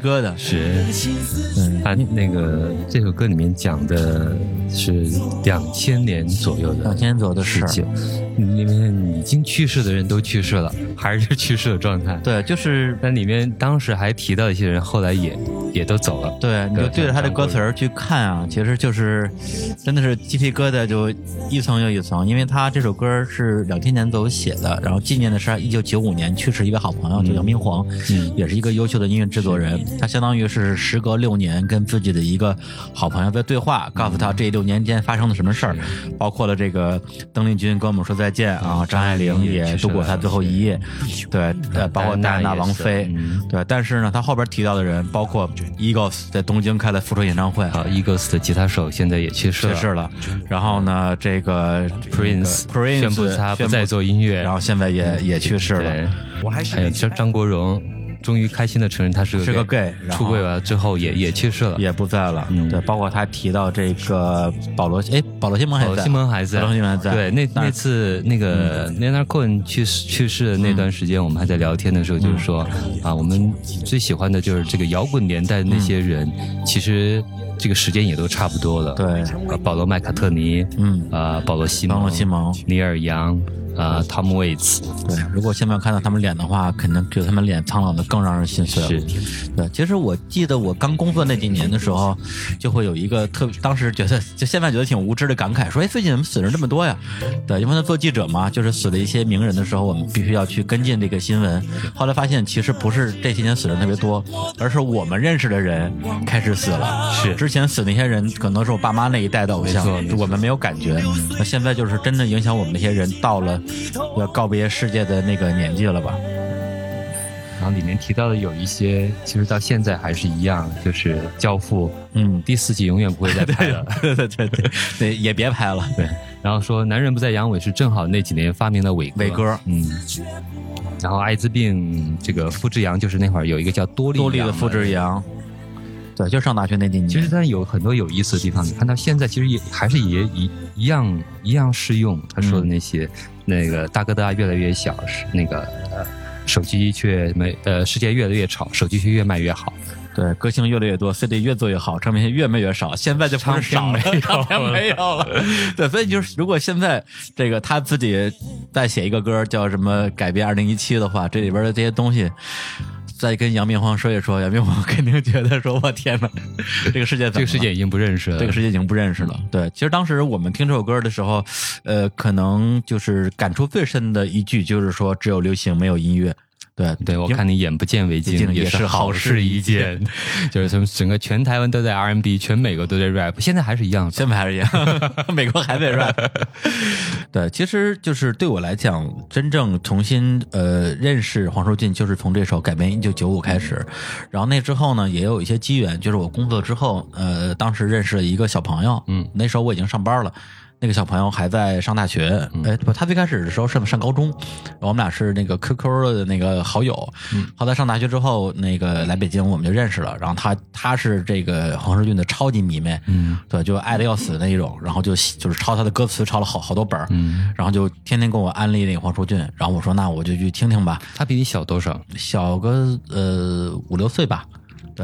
一身鸡皮疙瘩。是，嗯，他那个这首歌里面讲的是两千年左右的两千年左右的事事情，里面已经去世的人都去世了，还是去世的状态。对，就是那里面当时还提到一些人，后来也也都走了。对，你就对着他的歌词儿去看啊，其实就是真的是鸡皮疙瘩就一层又一层，因为他这首歌是两千年左右写的，然后纪念的是他一九九五年去世一位好朋友，叫杨明煌，嗯也是一个优秀的音乐制作人。他相当于是时隔六年跟自己的一个好朋友在对话，告诉他这六年间发生了什么事儿，包括了这个邓丽君跟我们说再见啊，张爱玲也度过她最后一夜，对，呃，包括戴安娜王妃，对，但是呢，他后边提到的人包括 Eagles 在东京开了复出演唱会，啊，Eagles 的吉他手现在也去世了。去世了。然后呢，这个 Prince Prince 宣布他不再做音乐，然后现在也也去世了。我，还有张张国荣终于开心的承认他是个是个 gay，出柜了之后也也去世了。也不在了，嗯。对，包括他提到这个保罗，哎，保罗西蒙还在，保罗西蒙还在，保罗西蒙还在，对，那那次那个 Leonard Cohen 去世去世的那段时间，我们还在聊天的时候，就是说啊，我们最喜欢的就是这个摇滚年代的那些人，其实这个时间也都差不多了。对。呃，保罗麦卡特尼，嗯。啊，保罗西蒙，保罗西蒙。尼尔杨。啊，Tom Waits。对，如果现在看到他们脸的话，肯定觉得他们脸苍老的更让人心碎了。是，对，其实我记得我刚工作那几年的时候，就会有一个特，当时觉得就现在觉得挺无知的感慨，说哎，最近怎么死人这么多呀？对，因为他做记者嘛，就是死了一些名人的时候，我们必须要去跟进这个新闻。后来发现，其实不是这些年死人特别多，而是我们认识的人开始死了。是，之前死那些人可能是我爸妈那一代的偶像，我们没有感觉。那现在就是真的影响我们那些人到了要告别世界的那个年纪了吧？然后里面提到的有一些，其实到现在还是一样，就是《教父》，嗯，第四季永远不会再拍了，对对对对对，也别拍了。对，然后说男人不再阳痿是正好那几年发明的伟伟哥，嗯。然后艾滋病这个复制羊就是那会儿有一个叫多利多利的复制羊，对，就上大学那几年。其实他有很多有意思的地方，你看到现在其实也还是也一一样一样适用他说的那些，那个大哥大越来越小，是那个呃。手机却没呃，世界越来越吵，手机却越卖越好。对，歌星越来越多，CD 越做越好，唱片越卖越少。现在就不是少没有，唱片没有了。对，所以就是如果现在这个他自己再写一个歌叫什么改编二零一七的话，这里边的这些东西。再跟杨明皇说一说，杨明皇肯定觉得说：“我天哪，这个世界，这个世界已经不认识了，这个世界已经不认识了。”对，其实当时我们听这首歌的时候，呃，可能就是感触最深的一句就是说：“只有流行，没有音乐。”对对，我看你眼不见为净，也是好事一件。就是从整个全台湾都在 R&B，全美国都在 rap，现在还是一样，现在还是一样，美国还在 rap。对，其实就是对我来讲，真正重新呃认识黄舒骏，就是从这首改编《一九九五》开始。然后那之后呢，也有一些机缘，就是我工作之后，呃，当时认识了一个小朋友，嗯，那时候我已经上班了。那个小朋友还在上大学，哎，不，他最开始的时候上上高中，我们俩是那个 QQ 的那个好友。后来上大学之后，那个来北京，我们就认识了。然后他他是这个黄世俊的超级迷妹，嗯，对，就爱的要死的那一种。然后就就是抄他的歌词，抄了好好多本儿，嗯，然后就天天跟我安利那个黄舒骏。然后我说那我就去听听吧。他比你小多少？小个呃五六岁吧。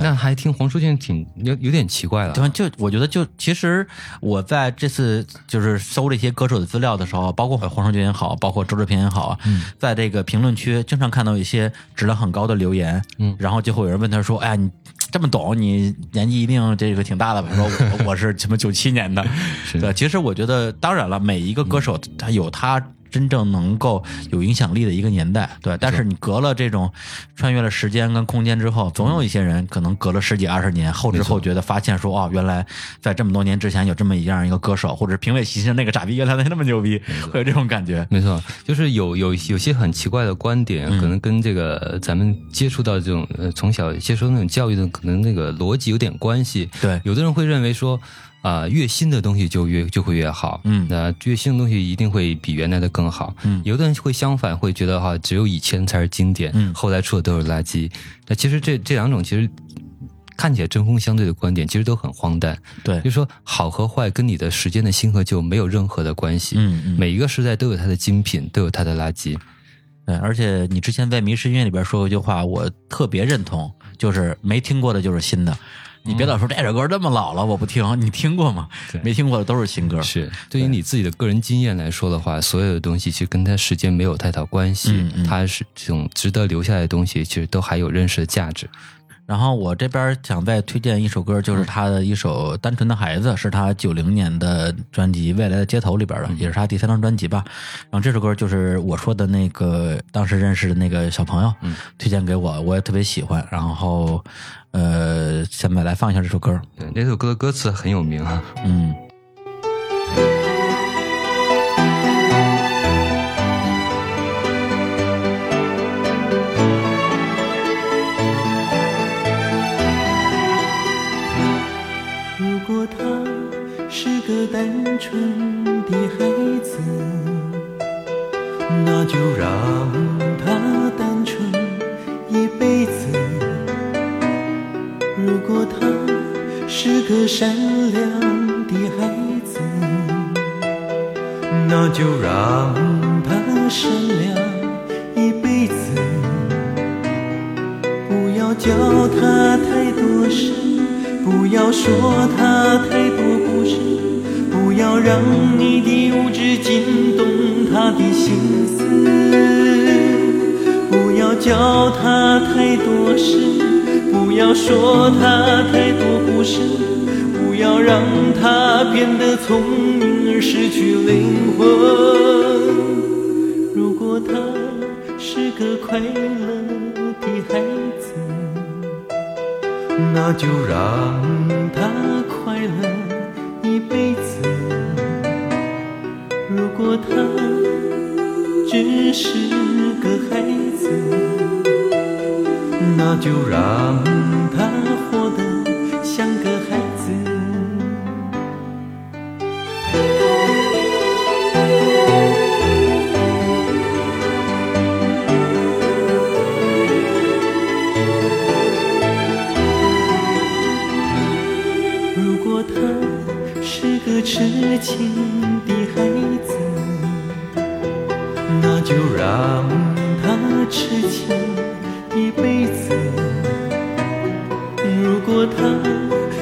那还听黄舒骏挺有有点奇怪了，对，就我觉得就其实我在这次就是搜这些歌手的资料的时候，包括黄舒骏也好，包括周志平也好，在这个评论区经常看到一些质量很高的留言，嗯，然后就会有人问他说：“哎呀，你这么懂，你年纪一定这个挺大的吧？”说我 我是什么九七年的，对，其实我觉得当然了，每一个歌手他有他。真正能够有影响力的一个年代，对。但是你隔了这种穿越了时间跟空间之后，总有一些人可能隔了十几二十年后知后觉的发现说，哦，原来在这么多年之前有这么一样一个歌手，或者评委席上那个傻逼原来那么牛逼，会有这种感觉。没错，就是有有有些很奇怪的观点，可能跟这个咱们接触到这种呃从小接受那种教育的可能那个逻辑有点关系。对，有的人会认为说。啊，越新的东西就越就会越好，嗯，那越新的东西一定会比原来的更好，嗯，有的人会相反，会觉得哈，只有以前才是经典，嗯，后来出的都是垃圾。那其实这这两种其实看起来针锋相对的观点，其实都很荒诞，对，就说好和坏跟你的时间的新和旧没有任何的关系，嗯嗯，每一个时代都有它的精品，都有它的垃圾，对，而且你之前在《迷失音乐》里边说过一句话，我特别认同，就是没听过的就是新的。你别老说这首歌这么老了，我不听。你听过吗？没听过的都是新歌。是对于你自己的个人经验来说的话，所有的东西其实跟它时间没有太大关系。它是这种值得留下来的东西，其实都还有认识的价值。然后我这边想再推荐一首歌，就是他的一首《单纯的孩子》，是他九零年的专辑《未来的街头》里边的，也是他第三张专辑吧。然后这首歌就是我说的那个当时认识的那个小朋友推荐给我，我也特别喜欢。然后呃，下面来放一下这首歌。对，那首歌的歌词很有名啊。嗯。是善良的孩子，那就让他善良一辈子。不要教他太多事，不要说他太多故事。不要让你的无知惊动他的心思，不要教他太多事，不要说他太多故事，要让他变得聪明而失去灵魂。如果他是个快乐的孩子，那就让他快乐一辈子。如果他只是个孩子，那就让痴情的孩子，那就让他痴情一辈子。如果他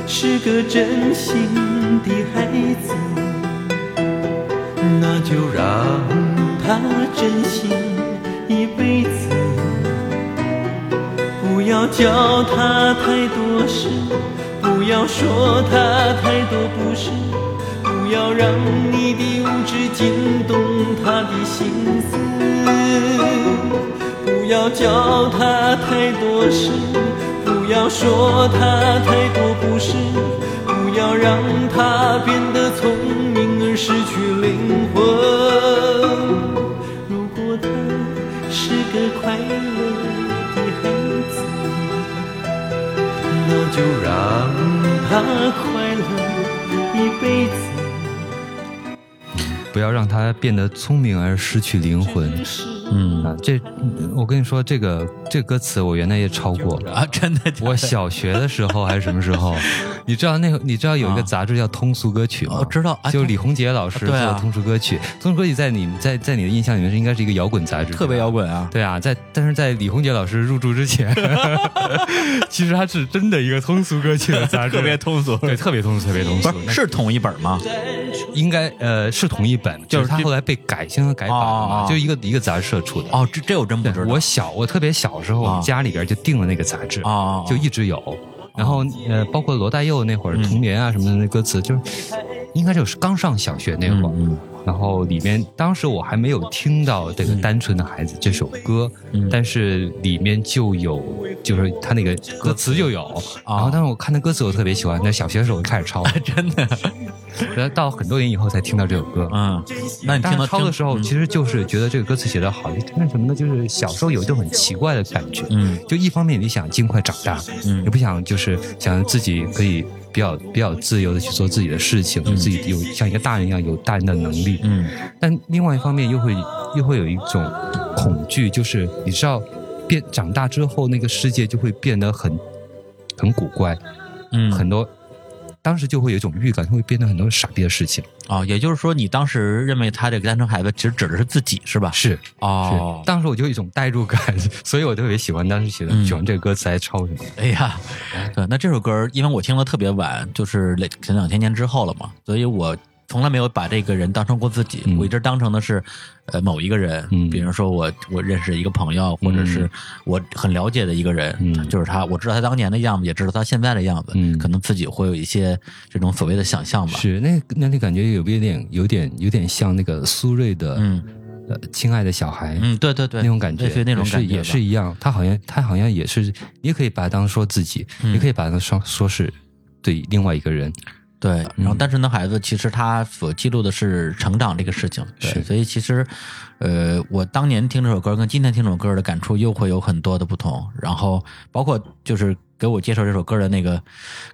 是个真心的孩子，那就让他真心一辈子。不要教他太多事，不要说他太多，让你的无知惊动他的心思。不要教他太多事，不要说他太多不是，不要让他变得聪明而失去灵魂。如果他是个快乐的孩子，那就让他快乐一辈子。不要让他变得聪明而失去灵魂。嗯啊，这我跟你说，这个这个歌词我原来也抄过。啊，真的的，我小学的时候还是什么时候？你知道那个你知道有一个杂志叫《通俗歌曲》吗？我知道啊就李洪杰老师做的通俗歌曲》。通俗歌曲在你在在你的印象里面是应该是一个摇滚杂志，特别摇滚啊。对啊，在但是在李洪杰老师入驻之前，其实它是真的一个通俗歌曲的杂志，特别通俗对，特别通俗，特别通俗不。是是同一本吗？应该呃是同一本，就是他后来被改新和改版了嘛，哦就一个一个杂志社出的。哦，这这我真不知道。我小我特别小的时候，我啊们家里边就订了那个杂志，就一直有。然后呃，包括罗大佑那会儿《童年》啊什么的那歌词，就是应该就是刚上小学那会儿。嗯然后里面当时我还没有听到这个《单纯的孩子》这首歌，嗯但是里面就有，就是他那个歌词就有。然后当时我看那歌词，我特别喜欢。那小学的时候我就开始抄，真的。然后到很多年以后才听到这首歌。嗯，那你听到抄的时候，嗯其实就是觉得这个歌词写得好，那什么呢？就是小时候有一种很奇怪的感觉，嗯就一方面你想尽快长大，嗯也不想就是想自己可以比较比较自由的去做自己的事情，自己有像一个大人一样有大人的能力，嗯但另外一方面又会又会有一种恐惧，就是你知道变长大之后那个世界就会变得很很古怪，嗯，很多。当时就会有一种预感，会变得很多傻逼的事情。哦，也就是说，你当时认为他这个单身孩子其实指的是自己是吧？是哦是，当时我就有一种代入感，所以我特别喜欢当时写的、嗯喜欢这个歌词来抄什么。哎呀，对，那这首歌因为我听的特别晚，就是两前两千年之后了嘛，所以我从来没有把这个人当成过自己，嗯我一直当成的是呃某一个人，嗯比如说我我认识一个朋友，或者是我很了解的一个人，嗯就是他，我知道他当年的样子，也知道他现在的样子，嗯可能自己会有一些这种所谓的想象吧。是那那你感觉有一点有点有点像那个苏芮的、嗯呃亲爱的小孩。嗯，对对对，那种感觉，类似于那种感觉吧也是一样。他好像他好像也是，你也可以把它当说自己，嗯也可以把它说说是对另外一个人。对，然后嗯单纯的孩子，其实他所记录的是成长这个事情，对，所以其实，呃，我当年听这首歌跟今天听这首歌的感触又会有很多的不同，然后包括就是给我介绍这首歌的那个，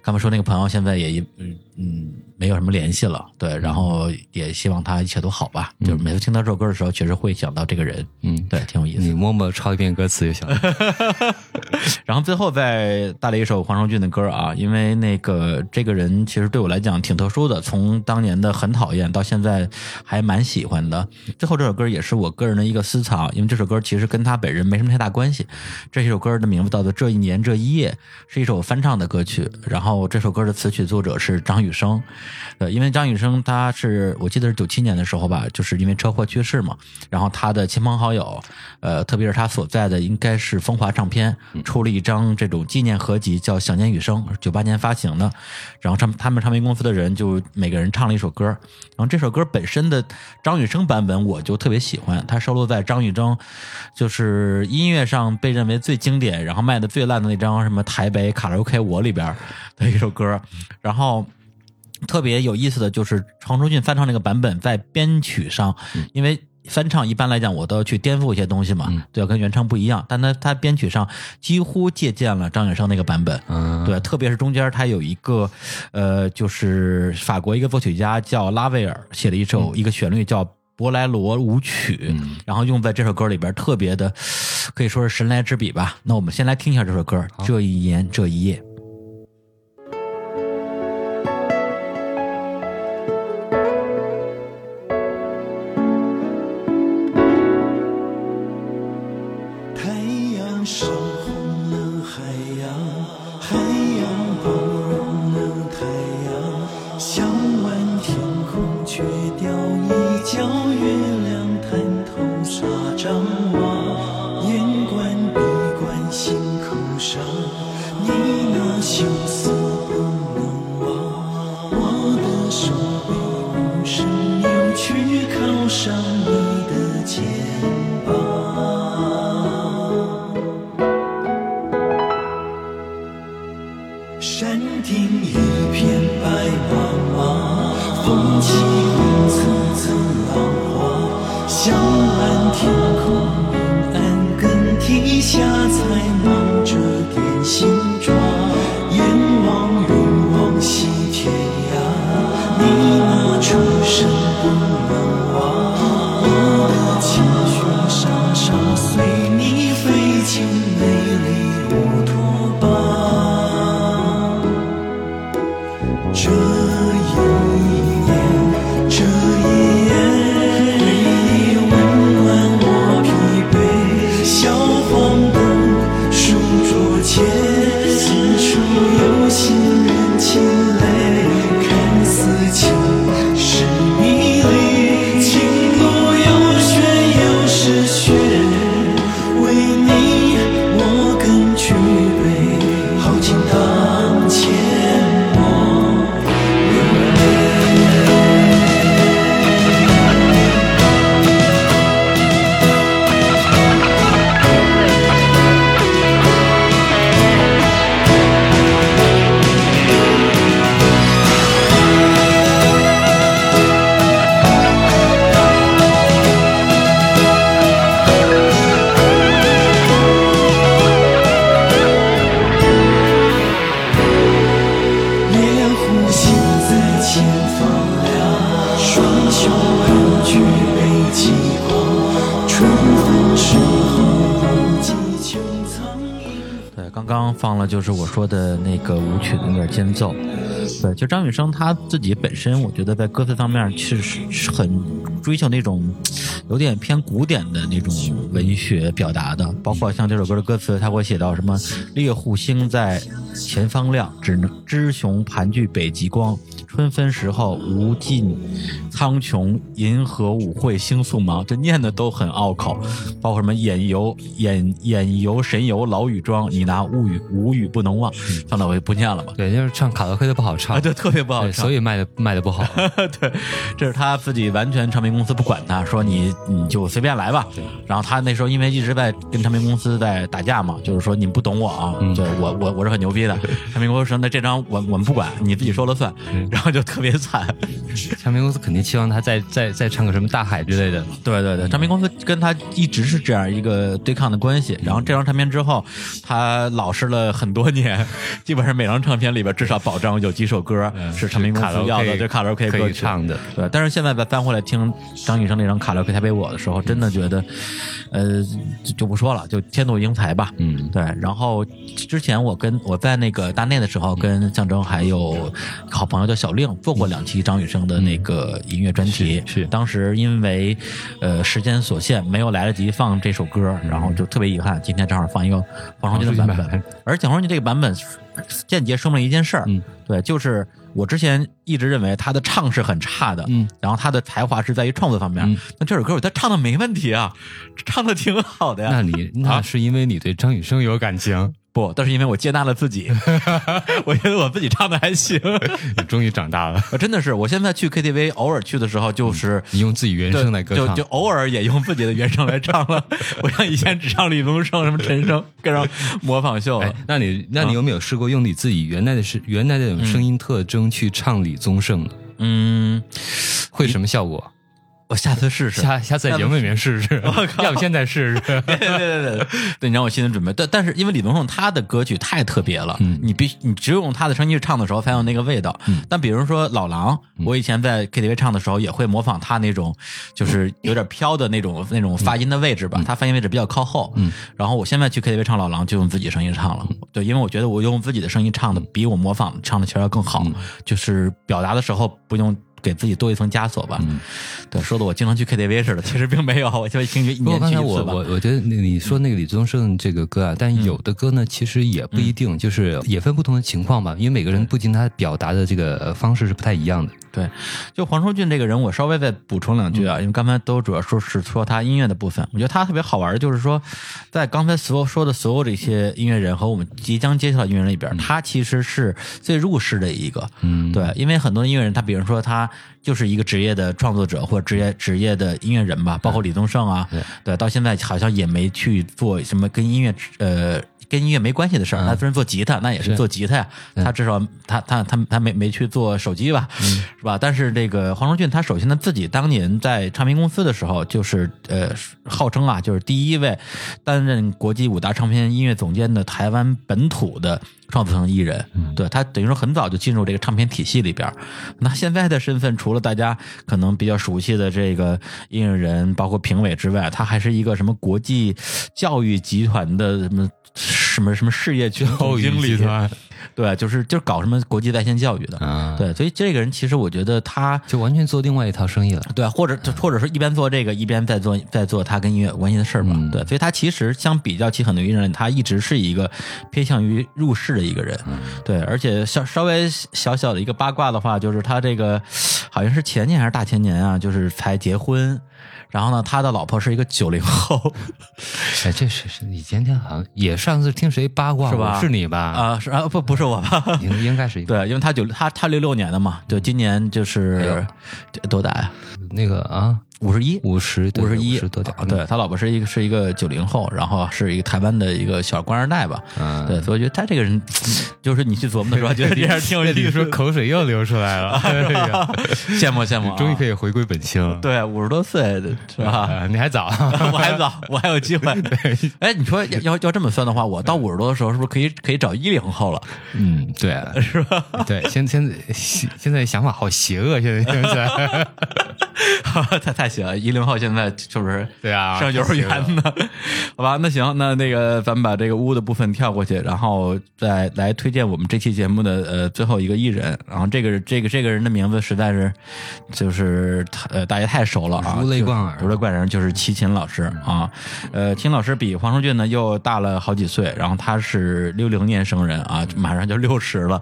刚才说那个朋友，现在也嗯嗯没有什么联系了，对，然后也希望他一切都好吧，就是每次听到这首歌的时候，确实会想到这个人，嗯，对，挺有意思你。默默抄一遍歌词就行了。然后最后再带来一首黄圣俊的歌啊，因为那个这个人其实对我来讲挺特殊的，从当年的很讨厌到现在还蛮喜欢的。最后这首歌也是我个人的一个私藏，因为这首歌其实跟他本人没什么太大关系。这首歌的名字叫做《这一年这一夜》，是一首翻唱的歌曲。然后这首歌的词曲作者是张雨生，呃，因为张雨生他是我记得是九七年的时候吧，就是因为车祸去世嘛，然后他的亲朋好友，呃，特别是他所在的应该是风华唱片出了一张这种纪念合集，叫《想念雨生》，九八年发行的，然后唱他们唱片公司的人就每个人唱了一首歌，然后这首歌本身的张雨生版本我就特别喜欢，它收录在张雨生就是音乐上被认为最经典，然后卖的最烂的那张什么台北卡拉 OK 我里边的一首歌，然后。特别有意思的就是黄崇俊翻唱那个版本，在编曲上，因为翻唱一般来讲我都要去颠覆一些东西嘛，对，跟原唱不一样。但他他编曲上几乎借鉴了张远生那个版本，对，特别是中间他有一个呃，就是法国一个作曲家叫拉威尔写了一首一个旋律叫博莱罗舞曲，然后用在这首歌里边，特别的可以说是神来之笔吧。那我们先来听一下这首歌，这一年这一夜。自己本身，我觉得在歌词方面其实是很追求那种有点偏古典的那种文学表达的，包括像这首歌的歌词，他会写到什么“猎户星在前方亮，只能知雄盘踞北极光。”春分时候，无尽苍穹，银河舞会星宿忙。这念的都很拗口，包括什么眼游眼眼游神游老雨庄，你拿物语无语不能忘。算了，我就不念了吧。对，就是唱卡拉 OK 的不好唱，对，特别不好唱，所以卖的卖的不好。对，这是他自己完全唱片公司不管他，说你你就随便来吧。然后他那时候因为一直在跟唱片公司在打架嘛，就是说你不懂我啊，对我我我是很牛逼的。唱片公司说那这张我我们不管，你自己说了算。然后。就特别惨，唱片公司肯定期望他再再再唱个什么大海之类的。对对对，唱片公司跟他一直是这样一个对抗的关系。然后这张唱片之后，他老实了很多年，基本上每张唱片里边至少保障有几首歌是唱片公司要的，就卡拉 OK 可以唱的。对，但是现在再翻回来听张雨生那张《卡拉 OK 台北我》的时候，真的觉得，呃，就不说了，就天妒英才吧。嗯，对。然后之前我跟我在那个大内的时候，跟象征还有好朋友叫小。令做过两期张雨生的那个音乐专题，是当时因为呃时间所限，没有来得及放这首歌，然后就特别遗憾。今天正好放一个黄双军的版本，而蒋双军这个版本间接说明了一件事儿，对，就是我之前一直认为他的唱是很差的，嗯，然后他的才华是在于创作方面，那这首歌他唱的没问题啊，唱的挺好的呀。那你那是因为你对张雨生有感情。不，但是因为我接纳了自己，我觉得我自己唱的还行。你 终于长大了，真的是。我现在去 KTV，偶尔去的时候，就是你用自己原声来歌唱，就就偶尔也用自己的原声来唱了。我像以前只唱李宗盛、什么陈升，跟上模仿秀。那你那你有没有试过用你自己原来的是原来的那种声音特征去唱李宗盛呢？嗯，会什么效果？我下次试试，下下次在节目里面试试。要不现在试试？对对对对，对，你让我心里准备。但但是因为李宗盛他的歌曲太特别了，你必须你只有用他的声音去唱的时候才有那个味道。但比如说老狼，我以前在 KTV 唱的时候也会模仿他那种，就是有点飘的那种那种发音的位置吧。他发音位置比较靠后。嗯。然后我现在去 KTV 唱老狼就用自己声音唱了。对，因为我觉得我用自己的声音唱的比我模仿唱的其实要更好，就是表达的时候不用。给自己多一层枷锁吧，对，说的我经常去 KTV 似的，其实并没有，我就听一年去一次我我我觉得那你说那个李宗盛这个歌啊，但有的歌呢，其实也不一定，就是也分不同的情况吧，因为每个人不仅他表达的这个方式是不太一样的。对，就黄舒骏这个人，我稍微再补充两句啊，因为刚才都主要说是说他音乐的部分，我觉得他特别好玩的就是说，在刚才所有说的所有这些音乐人和我们即将接触到音乐人里边，他其实是最入世的一个。嗯，对，因为很多音乐人，他比如说他就是一个职业的创作者或者职业职业的音乐人吧，包括李宗盛啊，对，到现在好像也没去做什么跟音乐呃。跟音乐没关系的事儿，他虽然做吉他，那也是做吉他呀。他至少他他他他没没去做手机吧，是吧？但是这个黄忠俊，他首先他自己当年在唱片公司的时候，就是呃，号称啊，就是第一位担任国际五大唱片音乐总监的台湾本土的创作型艺人。对他等于说很早就进入这个唱片体系里边。那现在的身份，除了大家可能比较熟悉的这个音乐人，包括评委之外，他还是一个什么国际教育集团的什么。什么什么事业群总经理，对，就是就是搞什么国际在线教育的，对，所以这个人其实我觉得他就完全做另外一套生意了，对，或者或者说一边做这个一边在做在做他跟音乐有关系的事儿嘛，对，所以他其实相比较起很多艺人，他一直是一个偏向于入世的一个人，对，而且稍稍微小小的一个八卦的话，就是他这个好像是前年还是大前年啊，就是才结婚。然后呢，他的老婆是一个九零后，哎，这是是你今天好像也上次听谁八卦是吧？是你吧？啊，是啊，不不是我吧？应应该是对，因为他九他他六六年的嘛，就，今年就是多大呀？那个啊。五十一，五十，五十一，多点。对他老婆是一个是一个九零后，然后是一个台湾的一个小官二代吧。嗯，对，所以我觉得他这个人，就是你去琢磨的时候，觉得这样挺有意思。说口水又流出来了，羡慕羡慕，终于可以回归本性。对，五十多岁是吧？你还早，我还早，我还有机会。哎，你说要要这么算的话，我到五十多的时候，是不是可以可以找一零后了？嗯，对，是吧？对，现现在现在想法好邪恶，现在听起来，太太。行，一零后现在就是对啊？上幼儿园呢？好吧，那行，那那个咱们把这个屋的部分跳过去，然后再来推荐我们这期节目的呃最后一个艺人。然后这个这个这个人的名字实在是就是呃大家太熟了啊，如雷贯耳，如雷贯耳就是齐秦老师啊。呃，秦老师比黄胜俊呢又大了好几岁，然后他是六零年生人啊，马上就六十了。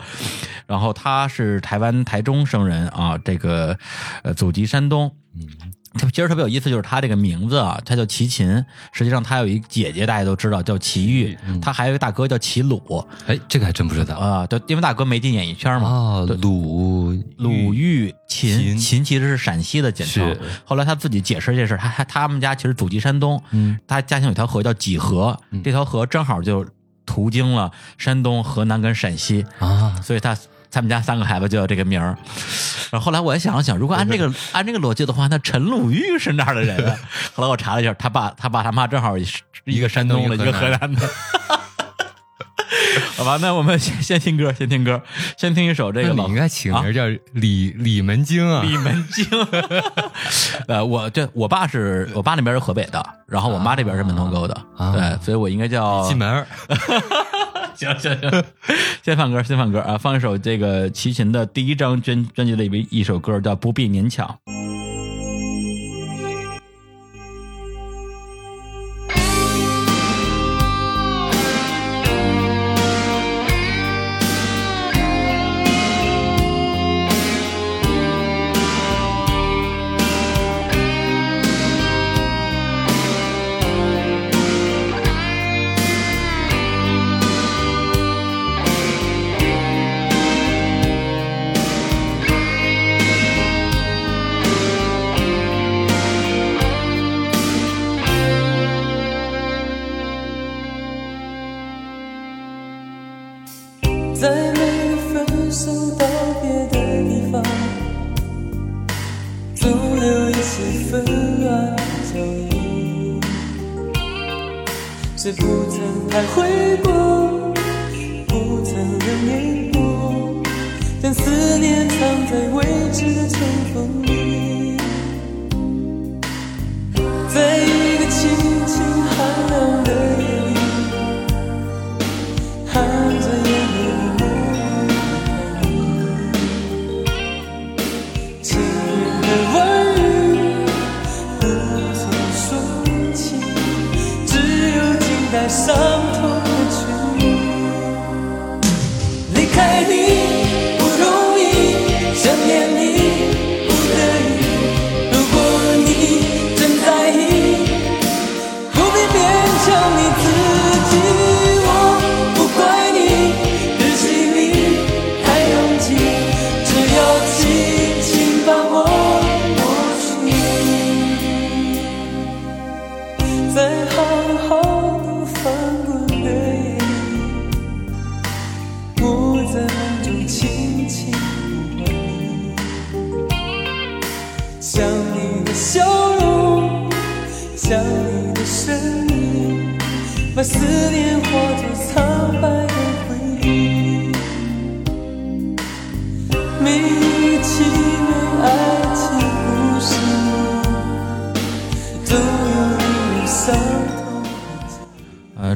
然后他是台湾台中生人啊，这个呃祖籍山东。嗯。他其实特别有意思，就是他这个名字啊，他叫齐秦。实际上他有一姐姐，大家都知道叫齐豫，他还有一个大哥叫齐鲁。哎，这个还真不知道啊。对，因为大哥没进演艺圈嘛。哦，鲁鲁豫秦秦其实是陕西的简称。后来他自己解释这事，他他他们家其实祖籍山东，他家乡有条河叫济河，这条河正好就途经了山东、河南跟陕西啊，所以他。他们家三个孩子就叫这个名儿，然后后来我也想了想，如果按这个 按这个逻辑的话，那陈鲁豫是哪儿的人啊？后来我查了一下，他爸他爸他妈正好是一个山东的，一个河南的。好吧，那我们先先听歌，先听歌，先听一首这个。你应该起名叫李李门京啊，李门京。呃，我这我爸是我爸那边是河北的，然后我妈这边是门头沟的，对，所以我应该叫进门。行行行，先放歌，先放歌啊！放一首这个齐秦的第一张专专辑里边一首歌，叫《不必勉强》。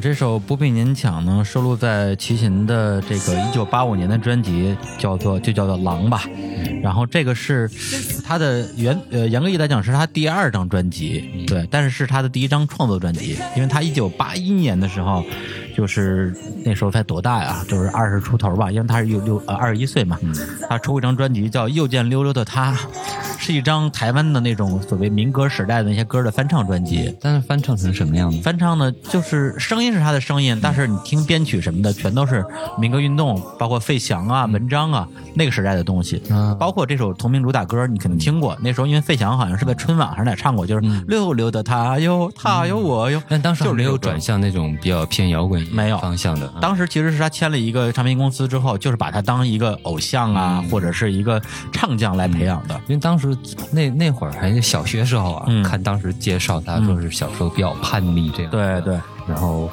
这首《不被勉强》呢，收录在齐秦的这个一九八五年的专辑，叫做就叫做《狼》吧。然后这个是他的原呃严格意义来讲是他第二张专辑，对，但是是他的第一张创作专辑，因为他一九八一年的时候，就是那时候才多大呀？就是二十出头吧，因为他是有六呃二十一岁嘛。他出过一张专辑叫《又见溜溜的他》，是一张台湾的那种所谓民歌时代的那些歌的翻唱专辑。但是翻唱成什么样子？翻唱呢，就是声音是他的声音，但是你听编曲什么的，全都是民歌运动，包括费翔啊、文章啊那个时代的东西。啊包括这首同名主打歌，你肯定听过。那时候因为费翔好像是在春晚还是哪唱过，就是溜溜的他哟，他哟我哟。但当时就没有转向那种比较偏摇滚没有方向的。啊当时其实是他签了一个唱片公司之后，就是把他当一个偶像啊，或者是一个唱将来培养的。因为当时那那会儿还是小学时候啊，嗯看当时介绍他说是小时候比较叛逆这样。对对，然后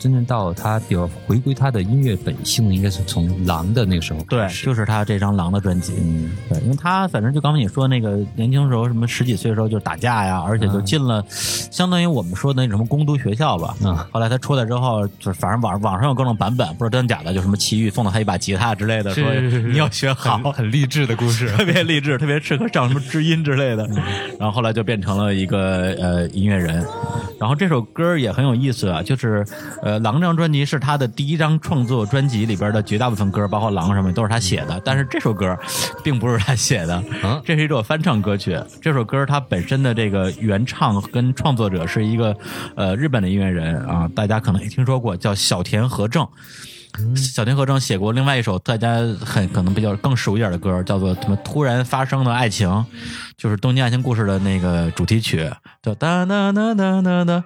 真正到他比较回归他的音乐本性，应该是从《狼》的那个时候对。就是他这张《狼》的专辑。嗯，对，因为他反正就刚才你说那个年轻时候什么十几岁的时候就打架呀，而且就进了，相当于我们说的那种什么攻读学校吧。嗯后来他出来之后，就是反正网网上有各种版本，不知道真的假的，就什么奇遇送了他一把吉他之类的，说你要学好，很励志的故事。特别励志，特别适合上什么知音之类的。然后后来就变成了一个呃音乐人。然后这首歌也很有意思啊，就是呃《狼》这张专辑是他的第一张创作专辑里边的绝大部分歌，包括《狼》什么都是他写的，但是这首歌并不是他写的啊，这是一首翻唱歌曲。这首歌它本身的这个原唱跟创作者是一个呃日本的音乐人啊，大家可能也听说过，叫小田和正。小田和正写过另外一首大家很可能比较更熟一点的歌，叫做什么“突然发生的爱情”，就是《东京爱情故事》的那个主题曲，叫哒哒哒哒哒哒。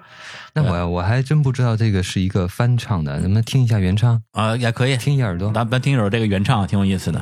那我我还真不知道这个是一个翻唱的，能不能听一下原唱？啊，也可以听一耳朵。咱咱听一首这个原唱，挺有意思的。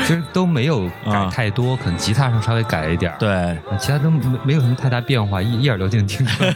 其实都没有改太多，可能吉他上稍微改了一点对，其他都没没有什么太大变化，一一耳朵就能听出来。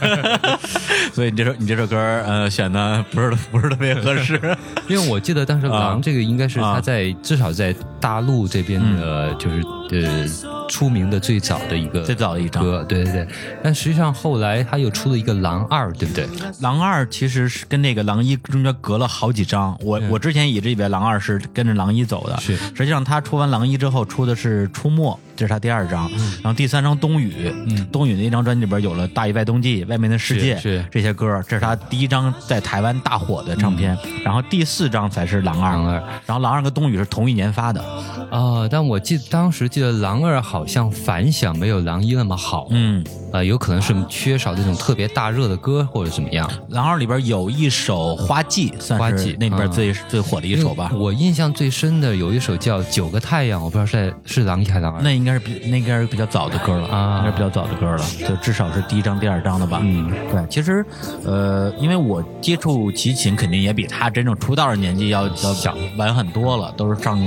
所以你这首你这首歌呃选的不是不是特别合适，因为我记得当时狼这个应该是他在至少在大陆这边的，就是呃。出名的最早的一个最早的一张歌，对对对，但实际上后来他又出了一个《狼二》，对不对？《狼二》其实是跟那个《狼一》中间隔了好几张。我我之前一直以为《狼二》是跟着《狼一》走的，是。实际上他出完《狼一》之后出的是《出没》，这是他第二张。然后第三张《冬雨》，冬雨那张专辑里边有了《大鱼外冬季》《外面的世界》是这些歌，这是他第一张在台湾大火的唱片。然后第四张才是《狼二》，然后《狼二》跟《冬雨》是同一年发的。啊，但我记当时记得《狼二》好像反。响没有狼一那么好，嗯，呃，有可能是缺少那种特别大热的歌或者怎么样。狼二里边有一首花季，算是那里边最最火的一首吧。我印象最深的有一首叫《九个太阳》，我不知道是在是狼一还是狼二。那应该是比那应该是比较早的歌了啊，应该是比较早的歌了，就至少是第一张、第二张的吧。嗯，对，其实呃，因为我接触齐秦，肯定也比他真正出道的年纪要要小晚很多了，都是上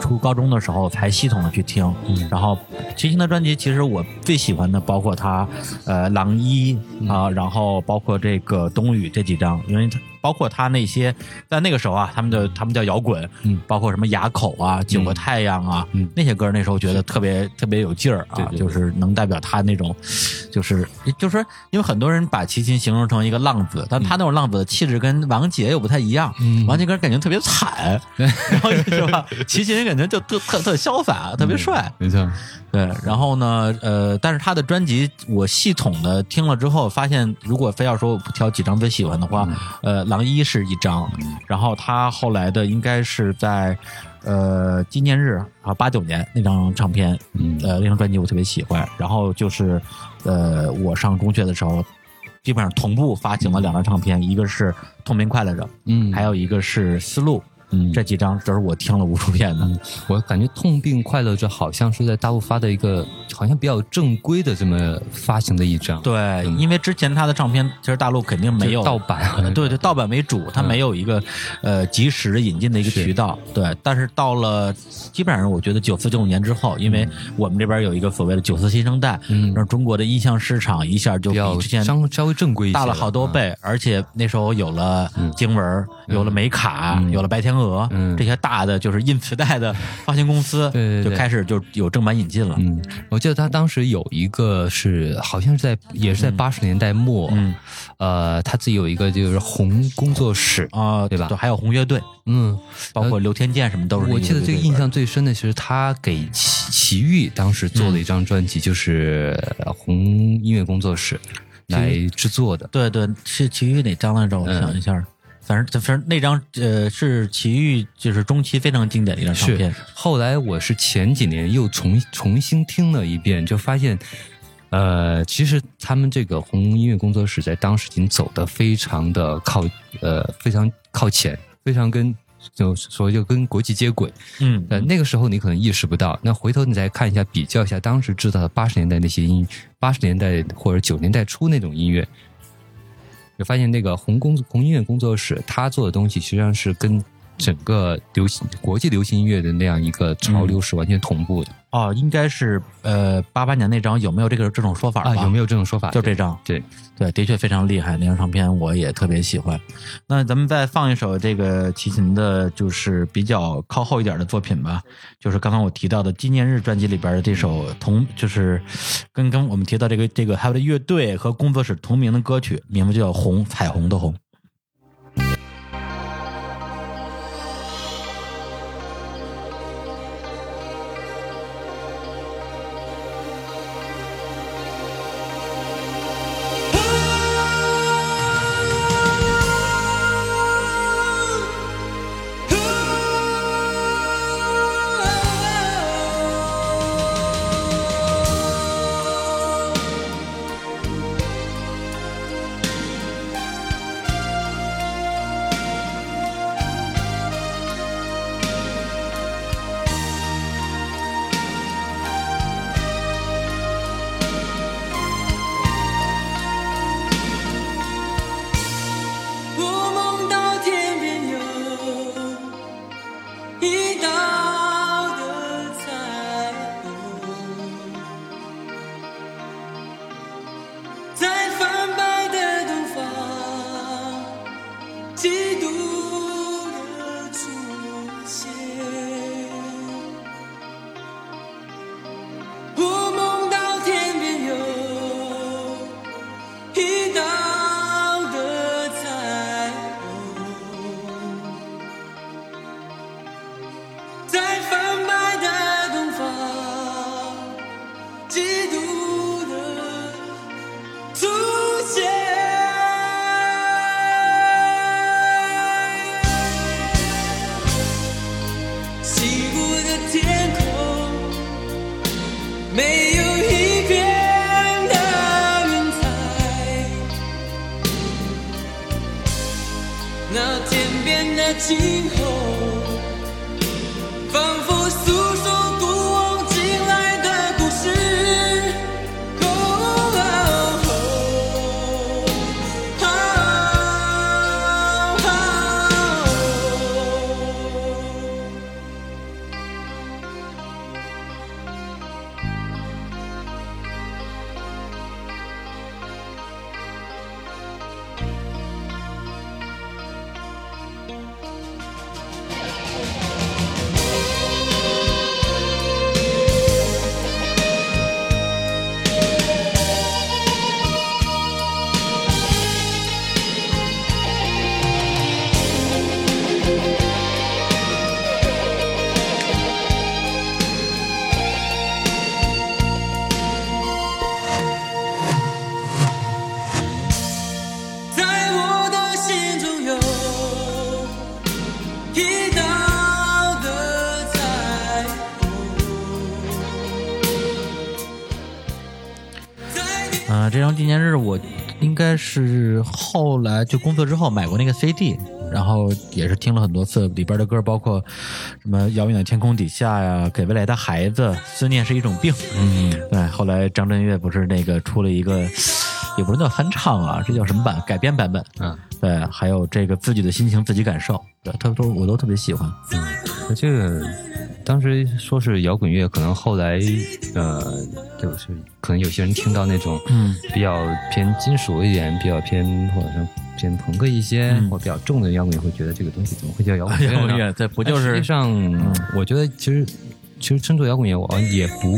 初高中的时候才系统的去听。嗯，然后齐秦的专辑其实我最喜欢的包括他，呃，狼一啊，然后包括这个冬雨这几张，因为他。包括他那些在那个时候啊，他们的他们叫摇滚，嗯，包括什么哑口啊、九个太阳啊，嗯，那些歌那时候觉得特别特别有劲儿啊，就是能代表他那种，就是就是因为很多人把齐秦形容成一个浪子，但他那种浪子的气质跟王杰又不太一样，王杰歌感觉特别惨，然后是吧？齐秦感觉就特特特潇洒，特别帅，没错，对。然后呢，呃，但是他的专辑我系统的听了之后，发现如果非要说我不挑几张最喜欢的话，呃。狼一是一张，然后他后来的应该是在，呃，纪念日啊，八九年那张唱片，呃，那张专辑我特别喜欢。然后就是，呃，我上中学的时候，基本上同步发行了两张唱片，一个是《透明快乐着》，嗯，还有一个是《思路》。嗯，这几张都是我听了无数遍的。我感觉《痛并快乐着》好像是在大陆发的一个，好像比较正规的这么发行的一张。对，因为之前他的唱片其实大陆肯定没有盗版，对 对，盗版为主，他没有一个呃及时引进的一个渠道。对，但是到了基本上我觉得九四九五年之后，因为我们这边有一个所谓的九四新生代，让中国的音像市场一下就比之前稍稍微正规大了好多倍，而且那时候有了经文，有了美卡，有了白天鹅。鹅，这些大的就是印磁带的发行公司，就开始就有正版引进了。嗯，我记得他当时有一个是，好像是在也是在八十年代末，嗯，呃，他自己有一个就是红工作室啊，对吧？还有红乐队，嗯，包括刘天健什么都是。我记得这个印象最深的，其实他给齐齐豫当时做了一张专辑，就是红音乐工作室来制作的。对对，是齐豫哪张来着？我想一下。反正反正那张呃是齐豫就是中期非常经典的一张唱片。后来我是前几年又重重新听了一遍，就发现，呃，其实他们这个红音乐工作室在当时已经走的非常的靠呃非常靠前，非常跟就所谓就跟国际接轨。嗯，呃那个时候你可能意识不到，那回头你再看一下比较一下当时制造的八十年代那些音，八十年代或者九年代初那种音乐。就发现那个红工红音乐工作室，他做的东西实际上是跟整个流行国际流行音乐的那样一个潮流是完全同步的。哦，应该是呃八八年那张有没有这个这种说法啊？有没有这种说法？就这张，对对，的确非常厉害。那张唱片我也特别喜欢。那咱们再放一首这个齐秦的，就是比较靠后一点的作品吧，就是刚刚我提到的纪念日专辑里边的这首同，就是跟跟我们提到这个这个还有的乐队和工作室同名的歌曲，名字就叫《红彩虹的红》。后来就工作之后买过那个 CD，然后也是听了很多次，里边的歌包括什么《遥远的天空底下》呀，《给未来的孩子》，《思念是一种病》。嗯，对。后来张震岳不是那个出了一个，也不是叫翻唱啊，这叫什么版？改编版本。嗯，对。还有这个自己的心情自己感受，对，他都我都特别喜欢。嗯，这个。当时说是摇滚乐，可能后来，呃，就是可能有些人听到那种，嗯，比较偏金属一点，比较偏或者说偏朋克一些，或比较重的摇滚乐，会觉得这个东西怎么会叫摇滚乐？这不就是？实际上，我觉得其实其实称作摇滚乐，我也不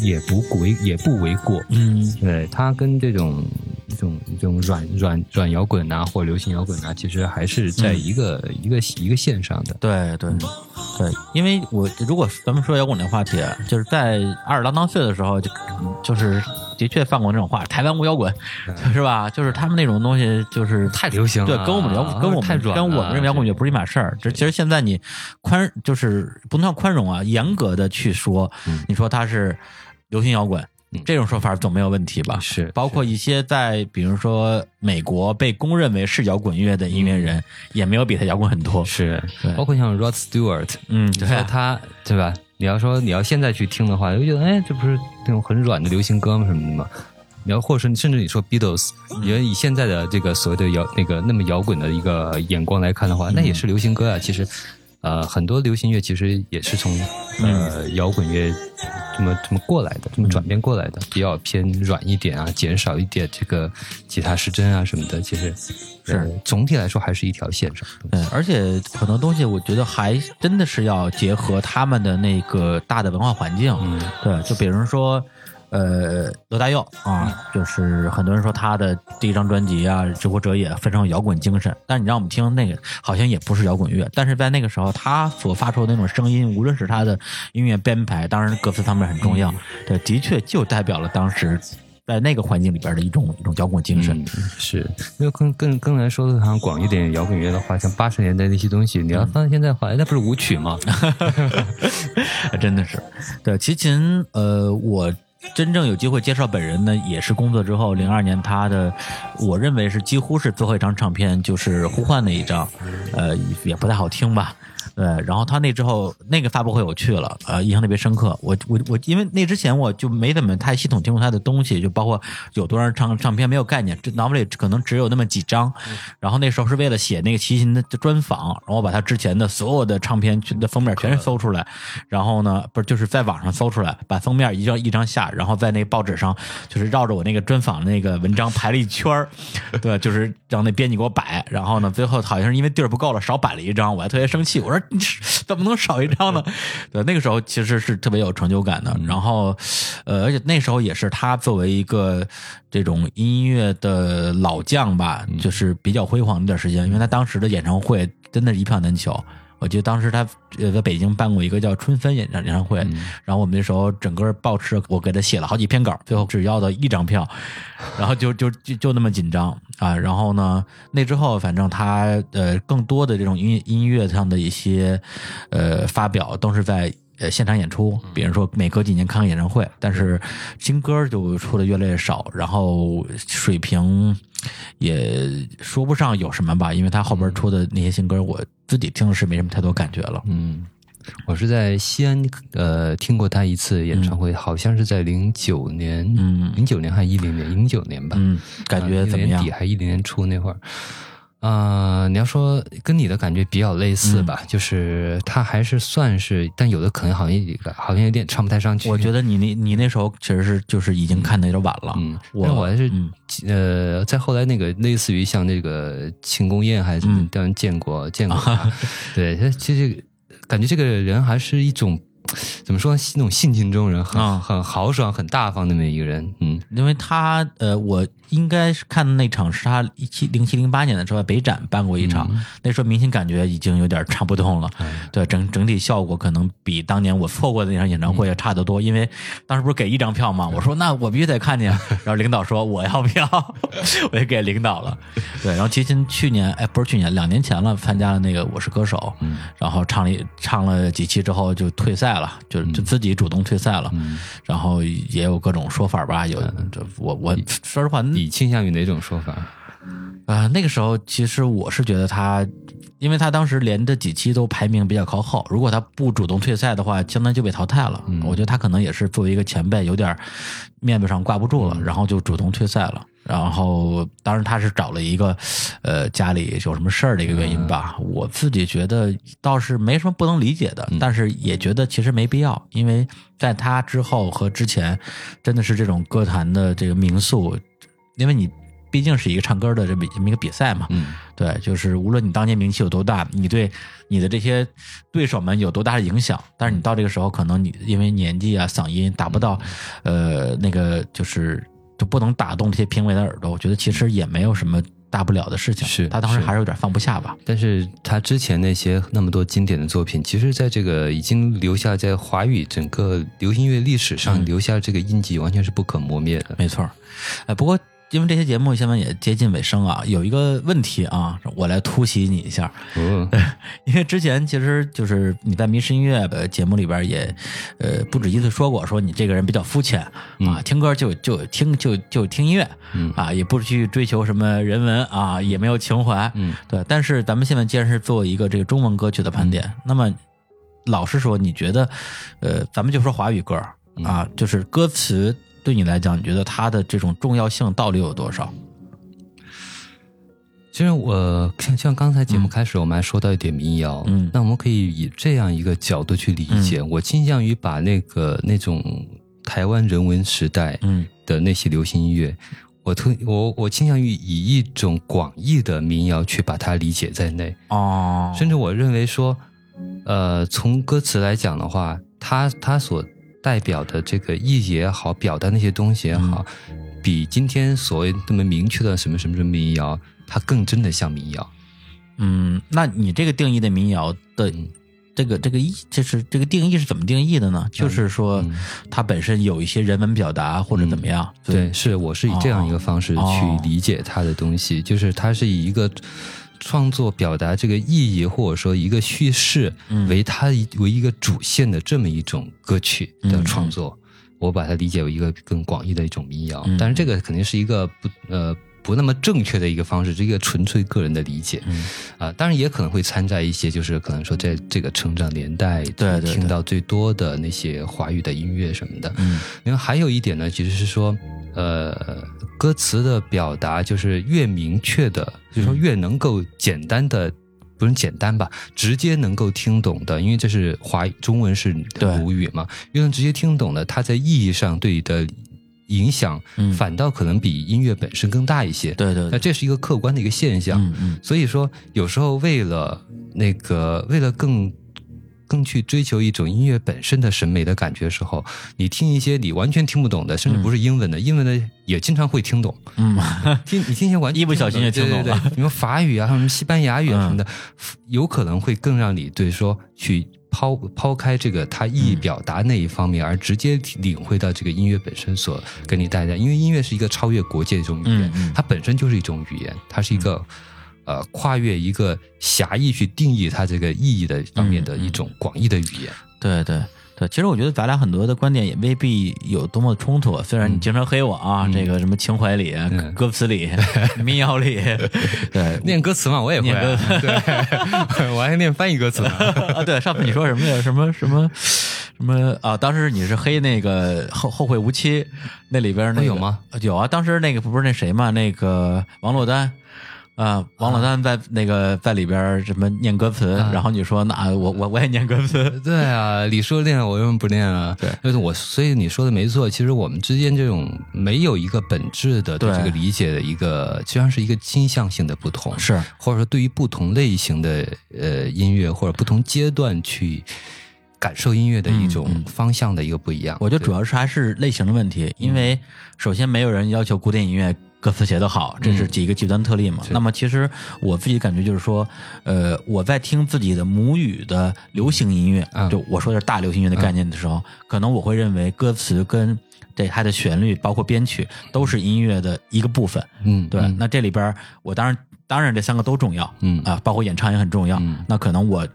也不为也不为过。嗯，对，它跟这种。这种这种软软软摇滚呐，或流行摇滚呐，其实还是在一个一个一个线上的。对对对，因为我如果咱们说摇滚的话题，就是在二十郎当岁的时候，就就是的确放过那种话，台湾无摇滚，是吧？就是他们那种东西就是太流行，对，跟我们摇跟我们跟我们这摇滚乐不是一码事儿。这其实现在你宽就是不能算宽容啊，严格的去说，你说它是流行摇滚。这种说法总没有问题吧？是，包括一些在比如说美国被公认为是摇滚乐的音乐人，也没有比他摇滚很多。是，包括像 Rod Stewart，嗯，对，他对吧？你要说你要现在去听的话，就觉得哎，这不是那种很软的流行歌吗？什么的吗？你要或者说甚至你说 Beatles，你以现在的这个所谓的摇那个那么摇滚的一个眼光来看的话，那也是流行歌啊。其实。呃，很多流行乐其实也是从呃摇滚乐这么这么过来的，这么转变过来的，比较偏软一点啊，减少一点这个吉他失真啊什么的。其实是总体来说还是一条线上。嗯，而且很多东西我觉得还真的是要结合他们的那个大的文化环境。嗯，对，就比如说。呃，罗大佑啊，就是很多人说他的第一张专辑啊，《知乎者也》非常有摇滚精神。但是你让我们听那个，好像也不是摇滚乐。但是在那个时候，他所发出的那种声音，无论是他的音乐编排，当然歌词方面很重要，对，的确就代表了当时在那个环境里边的一种一种摇滚精神。是，那更更更来说的，像广一点摇滚乐的话，像八十年代那些东西，你要放在现在的话，那不是舞曲吗？真的是，对，齐秦，呃，我。真正有机会介绍本人呢，也是工作之后，零二年他的，我认为是几乎是最后一张唱片，就是《呼唤》那一张，呃，也不太好听吧。对，然后他那之后那个发布会我去了，呃，印象特别深刻。我我我，因为那之前我就没怎么太系统听过他的东西，就包括有多少张唱片没有概念，这脑子里可能只有那么几张。然后那时候是为了写那个齐秦的专访，然后我把他之前的所有的唱片的封面全是搜出来，然后呢，不是就是在网上搜出来，把封面一张一张下，然后在那报纸上就是绕着我那个专访那个文章排了一圈儿，对，就是让那编辑给我摆。然后呢，最后好像是因为地儿不够了，少摆了一张，我还特别生气，我说你 怎么能少一张呢？对，那个时候其实是特别有成就感的。然后，呃，而且那时候也是他作为一个这种音乐的老将吧，就是比较辉煌一段时间，因为他当时的演唱会真的是一票难求。我记得当时他呃在北京办过一个叫春分演唱演唱会，然后我们那时候整个报社我给他写了好几篇稿，最后只要到一张票，然后就就就就那么紧张啊。然后呢，那之后反正他呃更多的这种音音乐上的一些呃发表都是在呃现场演出，比如说每隔几年看个演唱会，但是新歌就出的越来越少，然后水平。也说不上有什么吧，因为他后边出的那些新歌，我自己听的是没什么太多感觉了。嗯，我是在西安呃听过他一次演唱会，好像是在零九年，嗯，零九年还是一零年？零九年吧。嗯，感觉怎么样？底还一零年初那会儿。啊，你要说跟你的感觉比较类似吧，就是他还是算是，但有的可能好像好像有点唱不太上去。我觉得你那你那时候其实是就是已经看的有点晚了。嗯，我我还是呃，在后来那个类似于像那个庆功宴还是当然见过见过，对他其实感觉这个人还是一种。怎么说？那种性情中人，很很豪爽、很大方那么一个人。嗯，因为他呃，我应该是看的那场是他一七零七零八年的时候北展办过一场，那时候明显感觉已经有点唱不动了。对，整整体效果可能比当年我错过的那场演唱会要差得多。因为当时不是给一张票吗？我说那我必须得看见。然后领导说我要票，我也给领导了。对，然后齐秦去年哎，不是去年，两年前了，参加了那个《我是歌手》，然后唱了唱了几期之后就退赛。了，就就自己主动退赛了，然后也有各种说法吧。有这我我说实话，你倾向于哪种说法？啊，那个时候其实我是觉得他，因为他当时连着几期都排名比较靠后，如果他不主动退赛的话，相当于就被淘汰了。我觉得他可能也是作为一个前辈，有点面子上挂不住了，然后就主动退赛了。然后，当然他是找了一个，呃，家里有什么事儿的一个原因吧。我自己觉得倒是没什么不能理解的，但是也觉得其实没必要，因为在他之后和之前，真的是这种歌坛的这个名宿，因为你毕竟是一个唱歌的这么这么一个比赛嘛。嗯，对，就是无论你当年名气有多大，你对你的这些对手们有多大的影响，但是你到这个时候，可能你因为年纪啊、嗓音达不到，呃，那个就是。就不能打动这些评委的耳朵，我觉得其实也没有什么大不了的事情。是他当时还是有点放不下吧。但是他之前那些那么多经典的作品，其实在这个已经留下在华语整个流行乐历史上留下这个印记，完全是不可磨灭的。没错，哎，不过。因为这些节目现在也接近尾声啊，有一个问题啊，我来突袭你一下。嗯，因为之前其实就是你在迷失音乐的节目里边也呃不止一次说过，说你这个人比较肤浅啊，听歌就就听就就听音乐，啊，也不去追求什么人文啊，也没有情怀，嗯，对。但是咱们现在既然是做一个这个中文歌曲的盘点，那么老实说，你觉得呃，咱们就说华语歌啊，就是歌词。对你来讲，你觉得它的这种重要性到底有多少？其实我像像刚才节目开始，我们还说到一点民谣，嗯，那我们可以以这样一个角度去理解。我倾向于把那个那种台湾人文时代，嗯的那些流行音乐，我特我我倾向于以一种广义的民谣去把它理解在内。哦，甚至我认为说，呃，从歌词来讲的话，它它所。代表的这个意义也好，表达那些东西也好，比今天所谓那么明确的什么什么什么民谣，它更真的像民谣。嗯，那你这个定义的民谣的这个这个意，就是这个定义是怎么定义的呢？就是说，它本身有一些人文表达或者怎么样？对，是我是以这样一个方式去理解它的东西，就是它是以一个。创作表达这个意义，或者说一个叙事，为它为一个主线的这么一种歌曲的创作，我把它理解为一个更广义的一种民谣。但是这个肯定是一个不呃不那么正确的一个方式，是一个纯粹个人的理解。嗯啊，当然也可能会掺杂一些，就是可能说在这个成长年代对听到最多的那些华语的音乐什么的。嗯，因为还有一点呢，其实是说，呃，歌词的表达就是越明确的，就是说越能够简单的。不是简单吧？直接能够听懂的，因为这是华中文是母语嘛，越能直接听懂的，它在意义上对你的影响，反倒可能比音乐本身更大一些。对对，那这是一个客观的一个现象。嗯嗯，所以说有时候为了那个，为了更。更去追求一种音乐本身的审美的感觉的时候，你听一些你完全听不懂的，甚至不是英文的，英文的也经常会听懂。嗯，听你听一些完全一不小心就听懂了，比如法语啊，什么西班牙语什么的，有可能会更让你对说去抛抛开这个它意义表达那一方面，而直接领会到这个音乐本身所给你带来。因为音乐是一个超越国界的一种语言，它本身就是一种语言，它是一个。呃，跨越一个狭义去定义它这个意义的方面的一种广义的语言。对对对，其实我觉得咱俩很多的观点也未必有多么冲突。虽然你经常黑我啊，这个什么情怀里、歌词里、民谣里，对，念歌词嘛，我也会。对，我还念翻译歌词呢。啊，对，上次你说什么呀？什么什么什么啊？当时你是黑那个后后会无期那里边那有吗？有啊，当时那个不是那谁嘛？那个王珞丹。啊，王老三在那个在里边什么念歌词，然后你说那我我我也念歌词，对啊，李叔练我为什么不念啊？对，就是我，所以你说的没错，其实我们之间这种没有一个本质的对这个理解的一个，实际上是一个倾向性的不同，是或者说对于不同类型的呃音乐或者不同阶段去感受音乐的一种方向的一个不一样。我觉得主要是还是类型的问题，因为首先没有人要求古典音乐。歌词写得好，这是几个极端特例嘛？那么其实我自己感觉就是说，呃，我在听自己的母语的流行音乐，就我说的是大流行音乐的概念的时候，可能我会认为歌词跟对它的旋律，包括编曲，都是音乐的一个部分。嗯，对。那这里边，我当然当然这三个都重要。嗯啊，包括演唱也很重要。那可能我。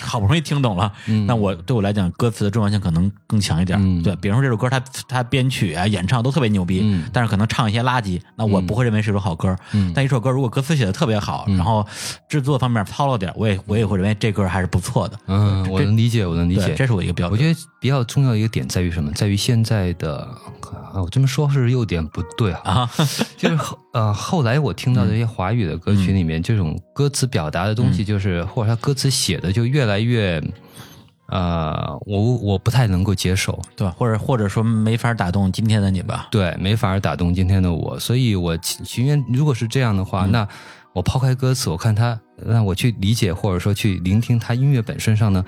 好不容易听懂了，那我对我来讲，歌词的重要性可能更强一点。对，比如说这首歌，它它编曲啊、演唱都特别牛逼，但是可能唱一些垃圾，那我不会认为是一首好歌。但一首歌如果歌词写的特别好，然后制作方面糙了点，我也我也会认为这歌还是不错的。嗯，我能理解，我能理解，这是我一个标准。我觉得比较重要一个点在于什么？在于现在的，我这么说是有点不对啊，就是后呃，后来我听到这些华语的歌曲里面，这种歌词表达的东西，就是或者他歌词写的就越。来越，呃，我我不太能够接受，对吧？或者或者说没法打动今天的你吧？对，没法打动今天的我，所以我情愿如果是这样的话，那我抛开歌词，我看他，那我去理解或者说去聆听他音乐本身上呢，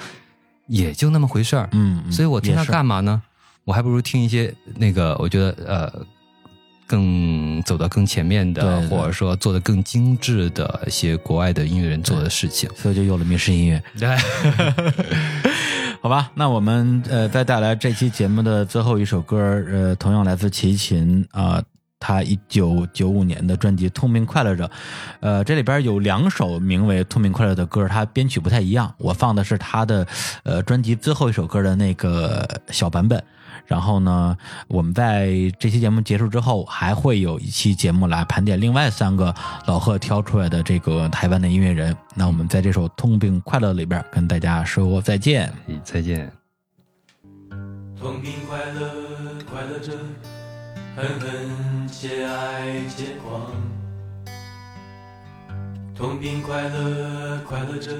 也就那么回事儿。嗯，所以我听他干嘛呢？我还不如听一些那个，我觉得呃。更走到更前面的，或者说做的更精致的一些国外的音乐人做的事情，所以就有了迷失音乐。对，好吧，那我们呃再带来这期节目的最后一首歌，呃，同样来自齐秦啊，他一九九五年的专辑《痛并快乐着》，呃，这里边有两首名为《痛并快乐》的歌，它编曲不太一样，我放的是他的呃专辑最后一首歌的那个小版本。然后呢，我们在这期节目结束之后，还会有一期节目来盘点另外三个老贺挑出来的这个台湾的音乐人。那我们在这首《痛并快乐》里边跟大家说再见，再见。痛并快乐，快乐着，恨恨且爱且狂。痛并快乐，快乐着，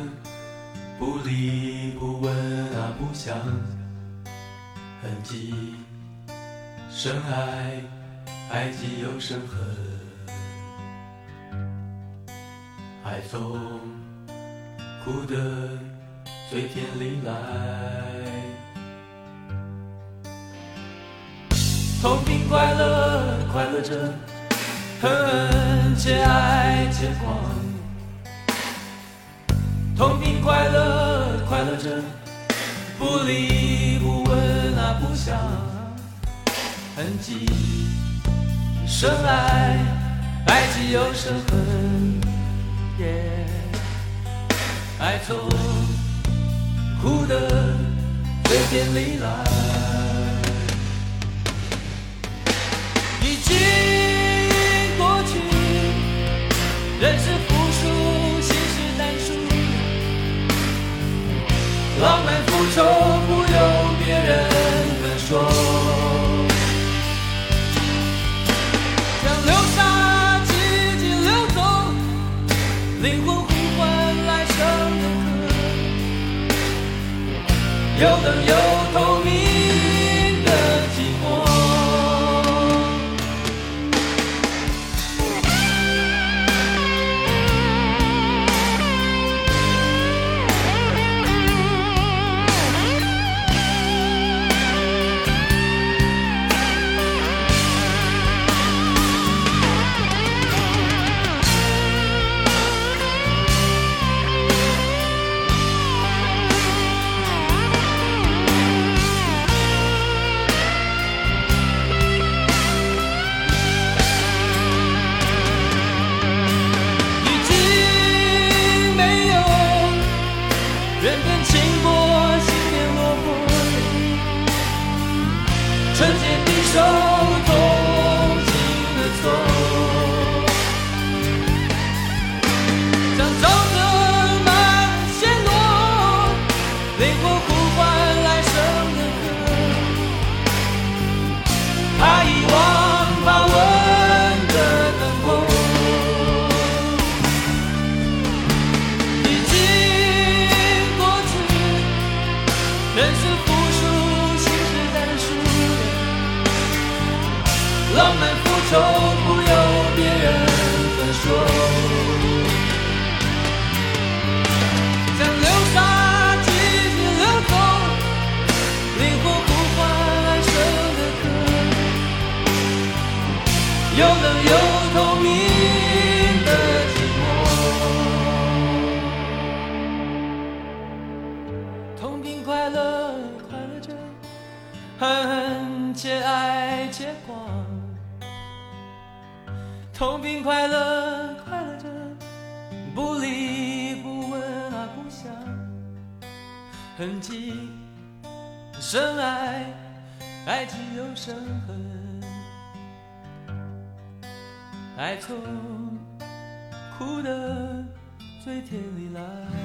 不离不问啊不想。恨极，深爱，爱既又深恨，爱从，哭得随天里来，痛并快乐，快乐着，恨且爱且狂，痛并快乐，快乐着，不离不问啊。不想痕迹，深爱，爱既又生恨，爱从哭的嘴边里来，浪漫复仇不由别人分说，让流沙静静流走，灵魂呼唤来生的歌，有等有痛快乐，快乐着，不离不问啊不想，痕迹深爱，爱只有伤痕，爱从哭的最甜里来。